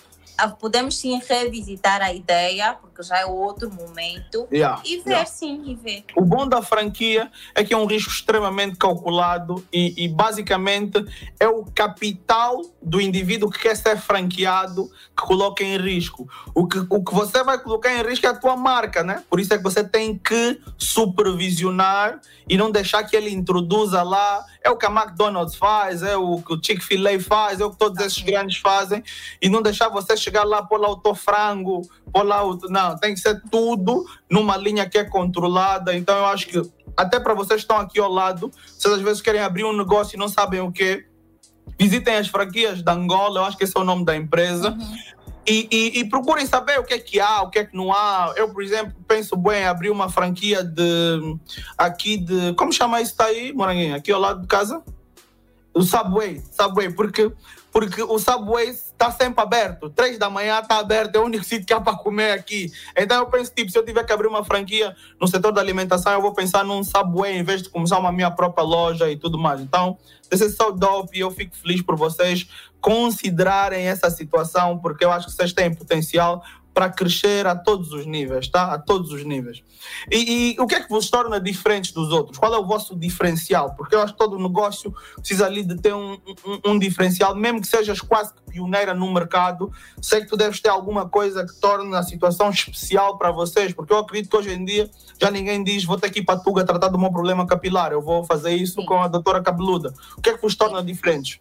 podemos sim revisitar a ideia, porque já é outro momento, yeah, e ver yeah. sim, e ver. O bom da franquia é que é um risco extremamente calculado e, e, basicamente é o capital do indivíduo que quer ser franqueado que coloca em risco. O que, o que você vai colocar em risco é a tua marca, né? Por isso é que você tem que supervisionar e não deixar que ele introduza lá. É o que a McDonald's faz, é o que o Chick-fil-A faz, é o que todos esses grandes fazem, e não deixar você chegar lá, pôr lá o teu frango, pôr lá o. Não, tem que ser tudo numa linha que é controlada. Então eu acho que, até para vocês que estão aqui ao lado, vocês às vezes querem abrir um negócio e não sabem o que, visitem as franquias da Angola, eu acho que esse é o nome da empresa. Uhum e, e, e, procurem saber o que é que há, o que é que não há. Eu, por exemplo, penso bem em abrir uma franquia de aqui de. Como chama isso aí, Moranguinho? Aqui ao lado de casa? O Subway, Subway, porque, porque o Subway está sempre aberto. Três da manhã está aberto, é o único *laughs* sítio que há para comer aqui. Então eu penso, tipo, se eu tiver que abrir uma franquia no setor da alimentação, eu vou pensar num Subway em vez de começar uma minha própria loja e tudo mais. Então, this is so dope e eu fico feliz por vocês considerarem essa situação, porque eu acho que vocês têm potencial para crescer a todos os níveis, tá? A todos os níveis. E, e, o que é que vos torna diferentes dos outros? Qual é o vosso diferencial? Porque eu acho que todo negócio precisa ali de ter um, um, um diferencial, mesmo que sejas quase pioneira no mercado. Sei que tu deves ter alguma coisa que torne a situação especial para vocês, porque eu acredito que hoje em dia já ninguém diz vou ter que ir para Tuga tratar do meu problema capilar, eu vou fazer isso com a doutora cabeluda. O que é que vos torna diferentes?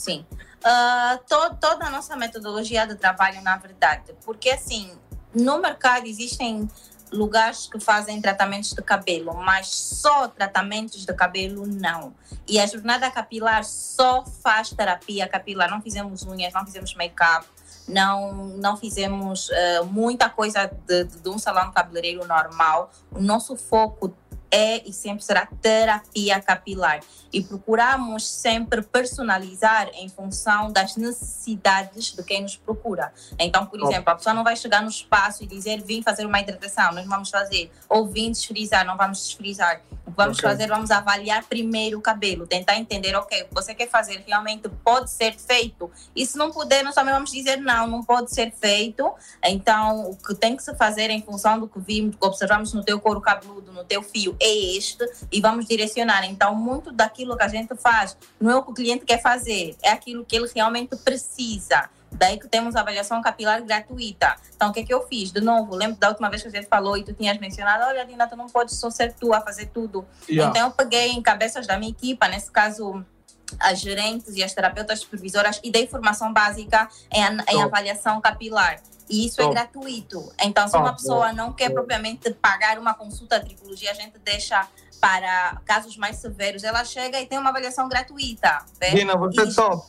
Sim. Uh, to, toda a nossa metodologia de trabalho, na verdade, porque assim, no mercado existem lugares que fazem tratamentos de cabelo, mas só tratamentos de cabelo não. E a jornada capilar só faz terapia capilar. Não fizemos unhas, não fizemos make-up, não, não fizemos uh, muita coisa de, de, um salão cabeleireiro normal. O nosso foco é e sempre será terapia capilar. E procuramos sempre personalizar em função das necessidades de quem nos procura. Então, por exemplo, a pessoa não vai chegar no espaço e dizer vim fazer uma hidratação, nós vamos fazer. Ou vim desfrizar, não vamos desfrizar. O que vamos okay. fazer, vamos avaliar primeiro o cabelo, tentar entender, ok, você quer fazer realmente pode ser feito. E se não puder, nós também vamos dizer não, não pode ser feito. Então, o que tem que se fazer em função do que vimos, que observamos no teu couro cabeludo, no teu fio, é este e vamos direcionar. Então, muito daquilo que a gente faz não é o que o cliente quer fazer, é aquilo que ele realmente precisa. Daí que temos a avaliação capilar gratuita. Então, o que é que eu fiz? De novo, lembro da última vez que a gente falou e tu tinhas mencionado, olha, Dina, tu não pode só ser tu a fazer tudo. Yeah. Então, eu peguei em cabeças da minha equipa, nesse caso, as gerentes e as terapeutas supervisoras e dei formação básica em, em avaliação capilar. E isso é gratuito. Então, se uma pessoa não quer propriamente pagar uma consulta de tricologia, a gente deixa para casos mais severos. Ela chega e tem uma avaliação gratuita. Dina, você é top.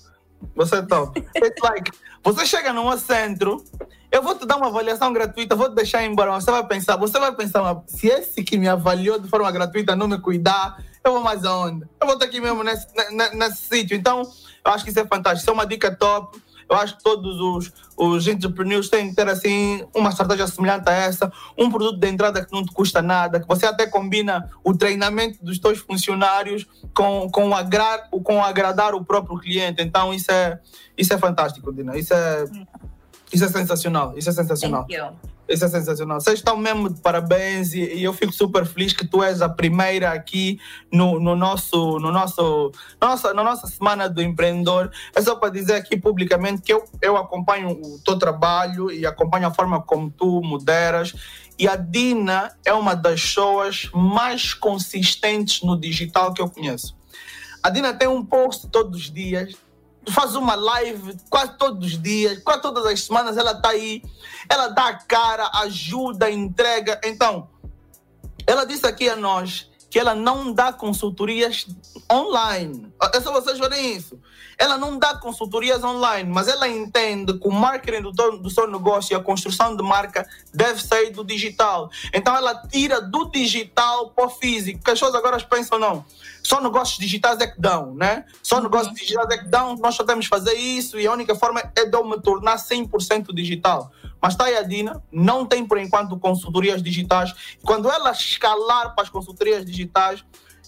Você é top. It's like, você chega num centro, eu vou te dar uma avaliação gratuita, vou te deixar embora. Você vai pensar, você vai pensar, se esse que me avaliou de forma gratuita não me cuidar, eu vou mais aonde? Eu vou estar aqui mesmo nesse, nesse, nesse sítio. Então, eu acho que isso é fantástico. Isso é uma dica top eu acho que todos os, os entrepreneurs têm que ter assim uma estratégia semelhante a essa, um produto de entrada que não te custa nada, que você até combina o treinamento dos teus funcionários com, com, agrar, com agradar o próprio cliente. Então isso é, isso é fantástico, Dina. Isso é, isso é sensacional. Isso é sensacional. Thank you. Isso é sensacional. Vocês estão mesmo de parabéns e, e, eu fico super feliz que tu és a primeira aqui no, no nosso, no nosso, nossa, na nossa semana do empreendedor. É só para dizer aqui publicamente que eu, eu acompanho o teu trabalho e acompanho a forma como tu moderas. E a Dina é uma das pessoas mais consistentes no digital que eu conheço. A Dina tem um post todos os dias, faz uma live quase todos os dias, quase todas as semanas ela está aí, ela dá a cara, ajuda, entrega. Então, ela disse aqui a nós que ela não dá consultorias online. É só vocês verem isso. Ela não dá consultorias online, mas ela entende que o marketing do, do seu negócio e a construção de marca deve sair do digital. Então ela tira do digital para o físico. Que as pessoas agora pensam, não, só negócios digitais é que dão, né? Só uhum. negócios digitais é que dão, nós só temos que fazer isso e a única forma é de eu me tornar 100% digital. Mas está aí a Dina, não tem por enquanto consultorias digitais. Quando ela escalar para as consultorias digitais,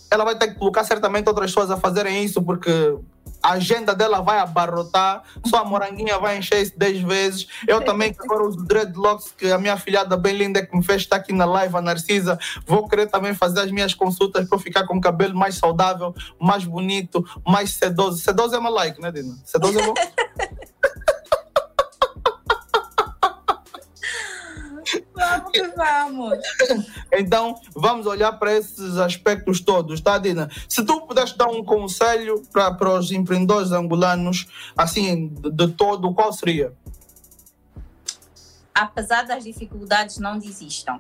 ela vai ter que colocar certamente outras pessoas a fazerem isso, porque a agenda dela vai abarrotar, só a moranguinha vai encher isso 10 vezes. Eu também, que agora uso dreadlocks, que a minha filhada bem linda que me fez estar aqui na live, a Narcisa, vou querer também fazer as minhas consultas para ficar com o cabelo mais saudável, mais bonito, mais sedoso. Sedoso é uma like, né, Dina? Sedoso é bom? *laughs* que vamos. Então, vamos olhar para esses aspectos todos, tá, Dina? Se tu pudesse dar um conselho para os empreendedores angolanos, assim, de, de todo, qual seria? Apesar das dificuldades, não desistam.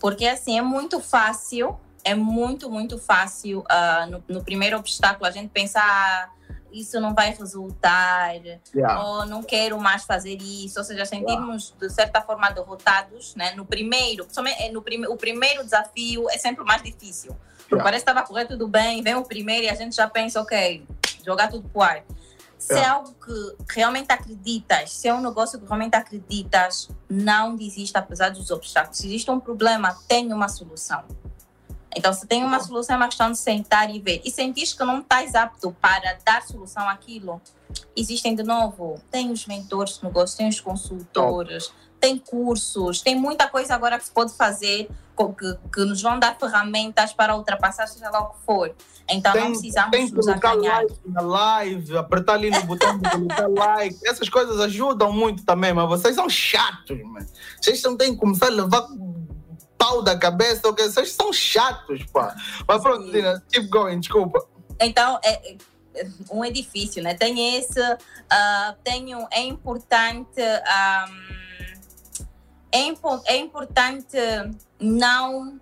Porque, assim, é muito fácil, é muito, muito fácil, uh, no, no, primeiro obstáculo, a gente pensar isso não vai resultar, yeah. ou não quero mais fazer isso, ou seja, sentirmos yeah. de certa forma derrotados, né? No primeiro, eh, no prime, o primeiro desafio é sempre o mais difícil. Yeah. Parece que estava correto tudo bem, vem o primeiro e a gente já pensa, ok, jogar tudo pro ar. Se é algo que realmente acreditas, se é um negócio que realmente acreditas, não desista apesar dos obstáculos. Se existe um problema, tem uma solução. Então, se tem uma solução, é uma questão de sentar e ver. E sentir que não estás apto para dar solução àquilo, existem de novo, tem os mentores de negócio, tem os consultores, tem cursos, tem muita coisa agora que se pode fazer que, que nos vão dar ferramentas para ultrapassar, seja lá o que for. Então tem, não precisamos tem nos acanhar. Like na live, apertar ali no botão de colocar like. Essas coisas ajudam muito também, mas vocês são chatos, mano. Vocês não têm que começar a levar pau da cabeça, ok? Vocês são chatos, pá. Mas pronto, Dina, keep going, desculpa. Então, é, é um edifício, né? Tem esse, uh, tenho, é importante, um, é, impo é importante não,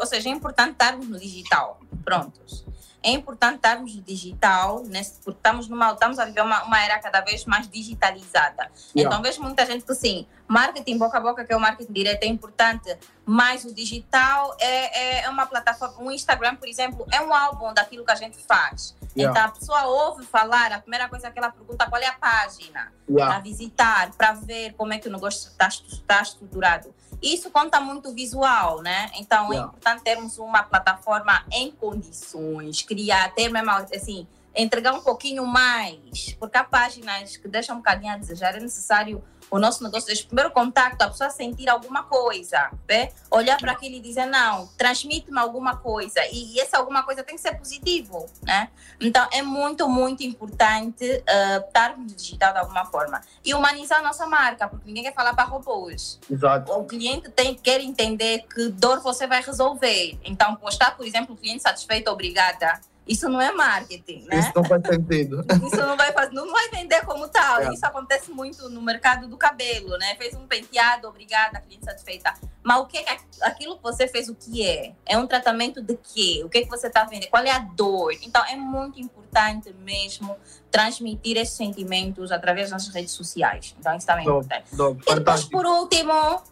ou seja, é importante estarmos no digital, prontos é importante estarmos no digital, nesse, porque estamos, numa, estamos a viver uma, uma era cada vez mais digitalizada. Yeah. Então, vejo muita gente que, sim, marketing boca a boca, que é o marketing direto, é importante, mas o digital é, é, é uma plataforma. O Instagram, por exemplo, é um álbum daquilo que a gente faz. Yeah. Então, a pessoa ouve falar, a primeira coisa que ela pergunta qual é a página, yeah. para visitar, para ver como é que o negócio está, está estruturado. Isso conta muito visual, né? Então, é yeah. é importante termos uma plataforma em condições, criar, ter mesmo, assim, entregar um pouquinho mais, porque há páginas que deixam um bocadinho a desejar, é necessário o nosso negócio, desde o primeiro contato, a pessoa sentir alguma coisa, né? olhar para aquilo e dizer, não, transmite-me alguma coisa, e, e essa alguma coisa tem que ser positivo, né? Então, é muito, muito importante uh, estarmos digital de alguma forma. E humanizar a nossa marca, porque ninguém quer falar para robôs. Exato. O cliente tem, quer entender que dor você vai resolver. Então, postar, por exemplo, o cliente satisfeito, obrigada, isso não é marketing, né? Isso não faz sentido. *laughs* Isso não vai, fazer, não vai vender como tal. É. Isso acontece muito no mercado do cabelo, né? Fez um penteado, obrigada, cliente satisfeita. Mas o que é aquilo que você fez, o que é? É um tratamento de quê? O que é que você está vendendo? Qual é a dor? Então, é muito importante mesmo transmitir esses sentimentos através das redes sociais. Então, isso também é importante. e depois, por último,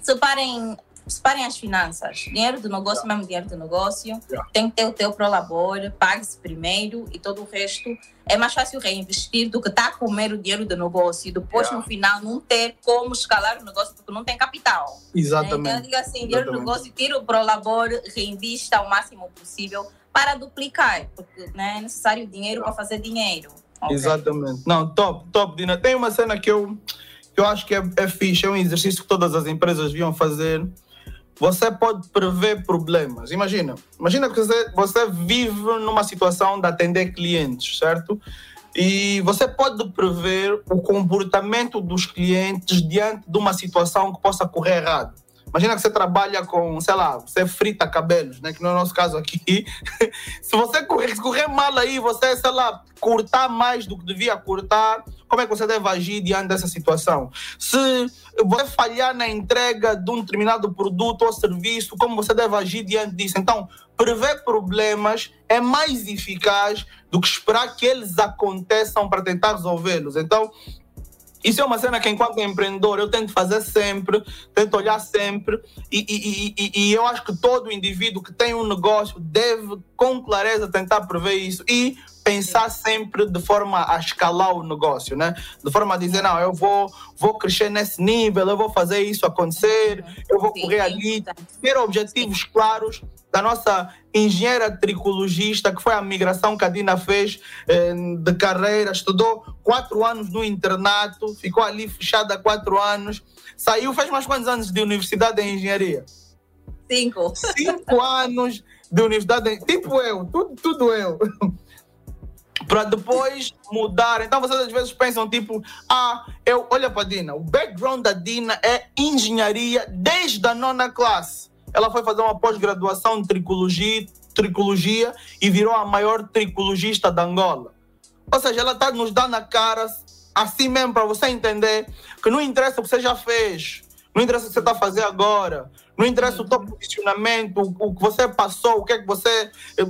separem separem as finanças. Dinheiro do negócio, mesmo dinheiro do negócio. Yeah. Tem que ter o teu prolabor, pague-se primeiro e todo o resto. É mais fácil reinvestir do que estar tá a comer o dinheiro do negócio e depois yeah. no final não ter como escalar o negócio porque não tem capital. Exatamente. Então eu digo assim, dinheiro Exatamente. do negócio, tira o prolabor, reinvista o máximo possível para duplicar, porque né, é necessário dinheiro para fazer dinheiro. Okay. Exatamente. Não, top, top, Dina. Tem uma cena que eu, que eu acho que é, é fixe, é um exercício que todas as empresas deviam fazer, você pode prever problemas. Imagina, imagina que você, você vive numa situação de atender clientes, certo? E você pode prever o comportamento dos clientes diante de uma situação que possa correr errado. Imagina que você trabalha com, sei lá, você frita cabelos, né? Que no nosso caso aqui. *laughs* Se você correr, correr mal aí, você, sei lá, cortar mais do que devia cortar, como é que você deve agir diante dessa situação? Se você falhar na entrega de um determinado produto ou serviço, como você deve agir diante disso? Então, prever problemas é mais eficaz do que esperar que eles aconteçam para tentar resolvê-los. Então, isso é uma cena que, enquanto empreendedor, eu tento fazer sempre, tento olhar sempre, e, e, e, e, eu acho que todo indivíduo que tem um negócio deve, com clareza, tentar prever isso. E pensar sempre de forma a escalar o negócio, né? De forma a dizer, não, eu vou, vou crescer nesse nível, eu vou fazer isso acontecer, eu vou correr ali, ter objetivos claros da nossa engenheira tricologista, que foi a migração que a Dina fez eh, de carreira, estudou quatro anos no internato, ficou ali fechada quatro anos, saiu, fez mais quantos anos de universidade de engenharia? Cinco. Cinco anos de universidade, de, tipo eu, tudo, tudo eu. Para depois mudar. Então vocês às vezes pensam tipo, ah, eu olha para Dina, o background da Dina é engenharia desde a nona classe. Ela foi fazer uma pós-graduação em tricologia, tricologia e virou a maior tricologista da Angola. Ou seja, ela está nos dando a cara assim mesmo para você entender que não interessa o que você já fez, não interessa o que você está fazendo agora, não interessa o teu posicionamento, o que você passou, o que é que você eh,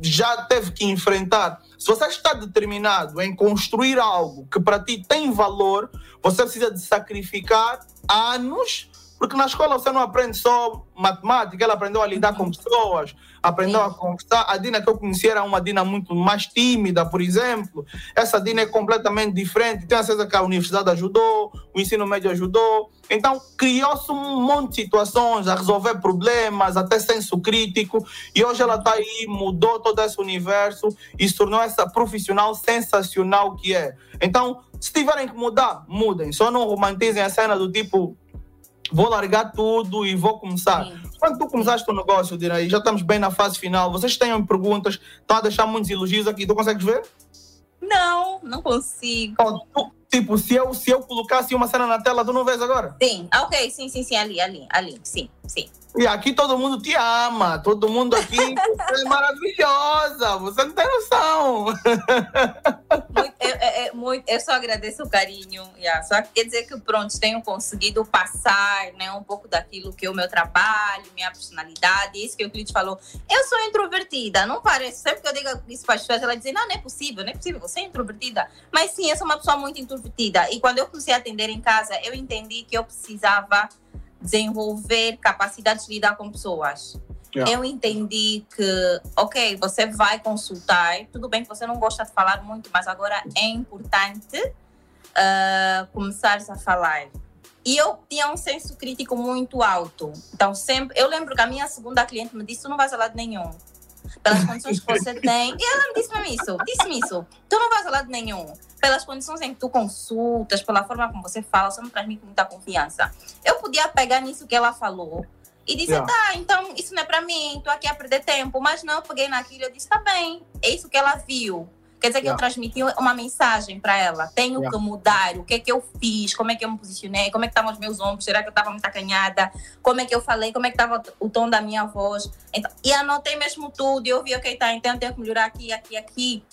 já teve que enfrentar. Se você está determinado em construir algo que para ti tem valor, você precisa de sacrificar anos porque na escola você não aprende só matemática, ela aprendeu a lidar com pessoas, aprendeu a conversar. A Dina que eu conhecia era uma Dina muito mais tímida, por exemplo. Essa Dina é completamente diferente. Tenho certeza que a universidade ajudou, o ensino médio ajudou. Então, criou-se um monte de situações a resolver problemas, até senso crítico. E hoje ela está aí, mudou todo esse universo e se tornou essa profissional sensacional que é. Então, se tiverem que mudar, mudem. Só não romantizem a cena do tipo vou largar tudo e vou começar. Sim. Quando tu começaste o negócio, Dinaí, já estamos bem na fase final, vocês têm perguntas, estão a deixar muitos elogios aqui, tu consegues ver? Não, não consigo. Oh, tu, tipo, se eu, se eu colocasse uma cena na tela, tu não vês agora? Sim, ah, ok, sim, sim, sim, ali, ali, ali, sim, sim. E aqui todo mundo te ama, todo mundo aqui *laughs* é maravilhosa, você não tem noção. Muito, é, é, muito, eu só agradeço o carinho, yeah. só quer dizer que pronto, tenho conseguido passar né, um pouco daquilo que é o meu trabalho, minha personalidade, isso que o Clite falou. Eu sou introvertida, não parece, sempre que eu digo isso para as pessoas, ela dizem, não, não é possível, não é possível, você é introvertida. Mas sim, eu sou uma pessoa muito introvertida, e quando eu comecei a atender em casa, eu entendi que eu precisava desenvolver capacidade de lidar com pessoas. Yeah. Eu entendi que, ok, você vai consultar, tudo bem que você não gosta de falar muito, mas agora é importante uh, começar a falar. E eu tinha um senso crítico muito alto. Então, sempre. Eu lembro que a minha segunda cliente me disse: Tu não vais a lado nenhum. Pelas condições que você tem. E ela me disse-me isso, disse-me isso. Tu não vais a lado nenhum. Pelas condições em que tu consultas, pela forma como você fala, você não transmite muita confiança. Eu podia pegar nisso que ela falou e dizer, yeah. tá, então isso não é para mim, tô aqui a perder tempo. Mas não, eu peguei naquilo e disse, tá bem, é isso que ela viu. Quer dizer que eu transmiti uma mensagem para ela. Tenho que mudar. O que é que eu fiz? Como é que eu me posicionei? Como é que estavam os meus ombros? Será que eu estava muito acanhada? Como é que eu falei? Como é que estava o tom da minha voz? Então, e anotei mesmo tudo. E eu vi, ok, tá, então eu tenho que melhorar aqui, aqui, aqui.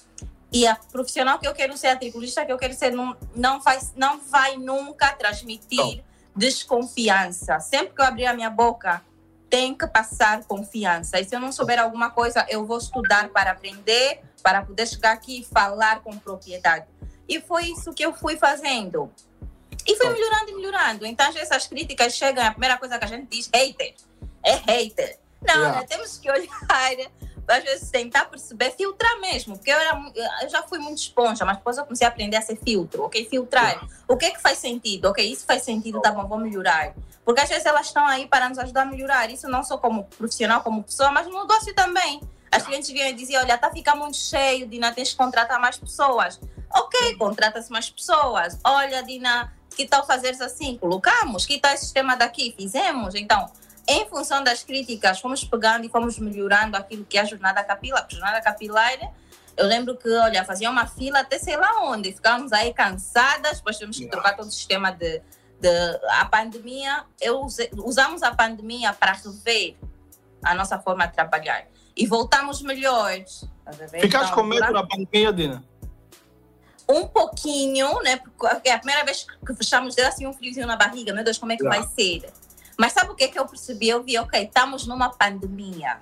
E a profissional que eu quero ser, a triculista que eu quero ser, não, não, faz, não vai nunca transmitir oh. desconfiança. Sempre que eu abrir a minha boca, tem que passar confiança. E se eu não souber alguma coisa, eu vou estudar para aprender para poder chegar aqui e falar com propriedade. E foi isso que eu fui fazendo. E fui melhorando e melhorando. Então, às vezes, as críticas chegam, a primeira coisa que a gente diz, hater. É hater. Não, yeah. né? temos que olhar, às vezes, tentar perceber, filtrar mesmo. Porque eu, era, eu já fui muito esponja, mas depois eu comecei a aprender a ser filtro, ok? Filtrar. Yeah. O que é que faz sentido? Ok, isso faz sentido, tá bom, vou melhorar. Porque às vezes elas estão aí para nos ajudar a melhorar. Isso não só como profissional, como pessoa, mas no negócio também. As clientes vinham e diziam: Olha, está ficando muito cheio, Dina, tens que contratar mais pessoas. Ok, contrata-se mais pessoas. Olha, Dina, que tal fazeres assim? Colocamos. Que tal esse sistema daqui? Fizemos. Então, em função das críticas, fomos pegando e fomos melhorando aquilo que é a jornada capilar. A jornada capilar, eu lembro que, olha, fazia uma fila até sei lá onde. Ficávamos aí cansadas, depois tivemos que trocar todo o sistema de. de a pandemia, eu usamos a pandemia para rever a nossa forma de trabalhar e voltamos melhores. Ficaste então, com medo na pandemia, Dina? Um pouquinho, né? Porque é a primeira vez que fechamos, deu assim um friozinho na barriga. Meu Deus, como é que vai ser? Mas sabe o que, é que eu percebi? Eu vi, ok, estamos numa pandemia.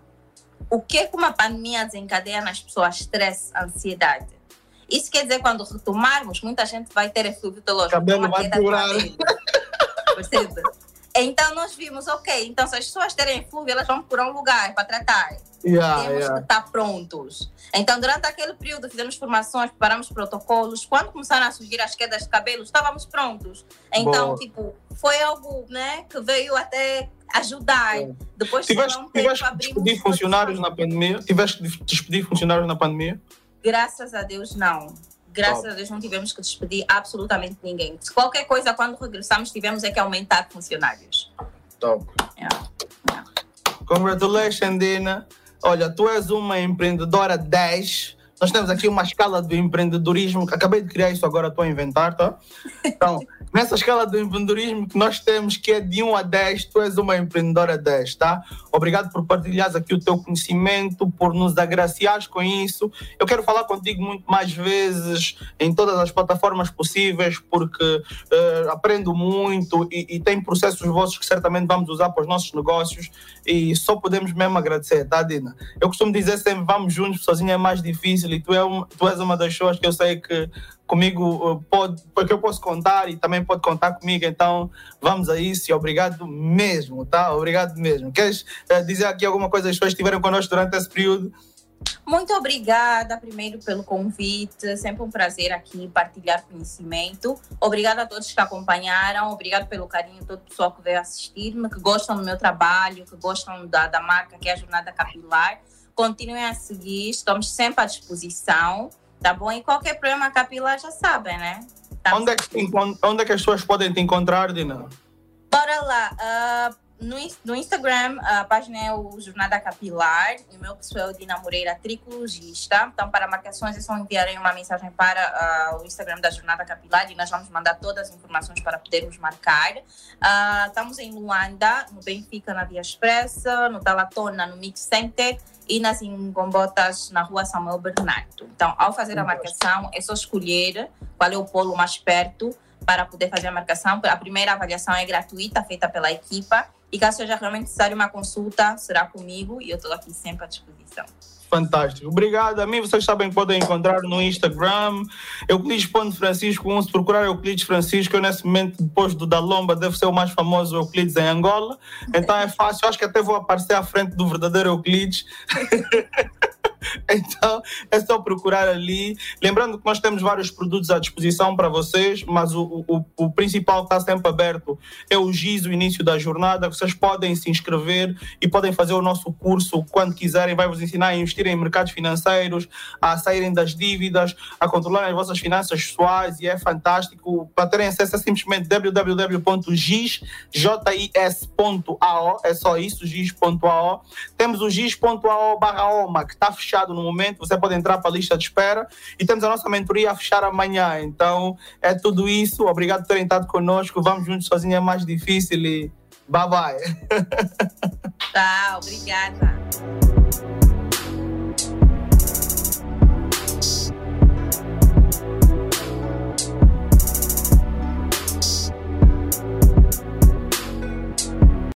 O que é que uma pandemia desencadeia nas pessoas? Estresse, ansiedade. Isso quer dizer, quando retomarmos, muita gente vai ter eflúvio teológico. Cabelo vai curar. Percebe? Então nós vimos, ok, então se as pessoas terem flúvio, elas vão procurar um lugar para tratar. Yeah, Temos yeah. que estar prontos. Então, durante aquele período, fizemos formações, preparamos protocolos. Quando começaram a surgir as quedas de cabelo, estávamos prontos. Então, Boa. tipo, foi algo né, que veio até ajudar. É. Depois tiveste, um tiveste que despedir funcionários na pandemia? Tiveste que despedir funcionários na pandemia? Graças a Deus, não. Graças Top. a Deus não tivemos que despedir absolutamente ninguém. Qualquer coisa, quando regressamos, tivemos é que aumentar funcionários. Top. Yeah. Yeah. Congratulations, Dina. Olha, tu és uma empreendedora 10. Nós temos aqui uma escala do empreendedorismo, que acabei de criar isso agora, estou a inventar, tá? Então, *laughs* nessa escala do empreendedorismo que nós temos, que é de 1 a 10, tu és uma empreendedora 10, tá? Obrigado por partilhares aqui o teu conhecimento, por nos agraciares com isso. Eu quero falar contigo muito mais vezes, em todas as plataformas possíveis, porque uh, aprendo muito e, e tem processos vossos que certamente vamos usar para os nossos negócios e só podemos mesmo agradecer, tá, Dina? Eu costumo dizer sempre, vamos juntos, sozinho é mais difícil e tu, é um, tu és uma das pessoas que eu sei que comigo uh, pode, porque eu posso contar e também pode contar comigo, então vamos a isso e obrigado mesmo, tá? Obrigado mesmo. Queres uh, dizer aqui alguma coisa às pessoas que estiveram connosco durante esse período? Muito obrigada, primeiro, pelo convite. Sempre um prazer aqui partilhar conhecimento. Obrigada a todos que acompanharam. Obrigado pelo carinho todo o pessoal que veio assistir-me, que gostam do meu trabalho, que gostam da, da marca que é a Jornada Capilar. Continuem a seguir, estamos sempre à disposição. Tá bom? E qualquer problema capilar já sabem, né? Tá onde, é que, onde é que as pessoas podem te encontrar, Dina? Bora lá. Uh, no, no Instagram, a página é o Jornada Capilar, e o meu pessoal é o Dina Moreira, tricologista. Então, para marcações, é só enviarem uma mensagem para uh, o Instagram da Jornada Capilar e nós vamos mandar todas as informações para podermos marcar. Uh, estamos em Luanda, no Benfica, na Via Expressa, no Talatona, no Mix Center e nas Ingombotas, na rua Samuel Bernardo. Então, ao fazer a marcação, é só escolher qual é o polo mais perto para poder fazer a marcação. A primeira avaliação é gratuita, feita pela equipa e caso seja realmente necessário uma consulta, será comigo e eu estou aqui sempre à disposição. Fantástico. Obrigado. A mim, vocês sabem que podem encontrar no Instagram, Euclides Francisco. Vamos procurar Euclides Francisco. Eu, nesse momento, depois do da Lomba, deve ser o mais famoso Euclides em Angola. Então é fácil. Acho que até vou aparecer à frente do verdadeiro Euclides. *laughs* *laughs* Então é só procurar ali. Lembrando que nós temos vários produtos à disposição para vocês, mas o, o, o principal que está sempre aberto é o GIS, o início da jornada. Vocês podem se inscrever e podem fazer o nosso curso quando quiserem. Vai vos ensinar a investir em mercados financeiros, a saírem das dívidas, a controlar as vossas finanças pessoais e é fantástico. Para terem acesso é simplesmente www.gis.ao, é só isso, gis.ao. Temos o gis.ao barra OMA, que está fechado no momento, você pode entrar para a lista de espera e temos a nossa mentoria a fechar amanhã. Então é tudo isso. Obrigado por terem estado conosco. Vamos juntos sozinho é mais difícil e bye bye. *laughs* Tá, obrigada.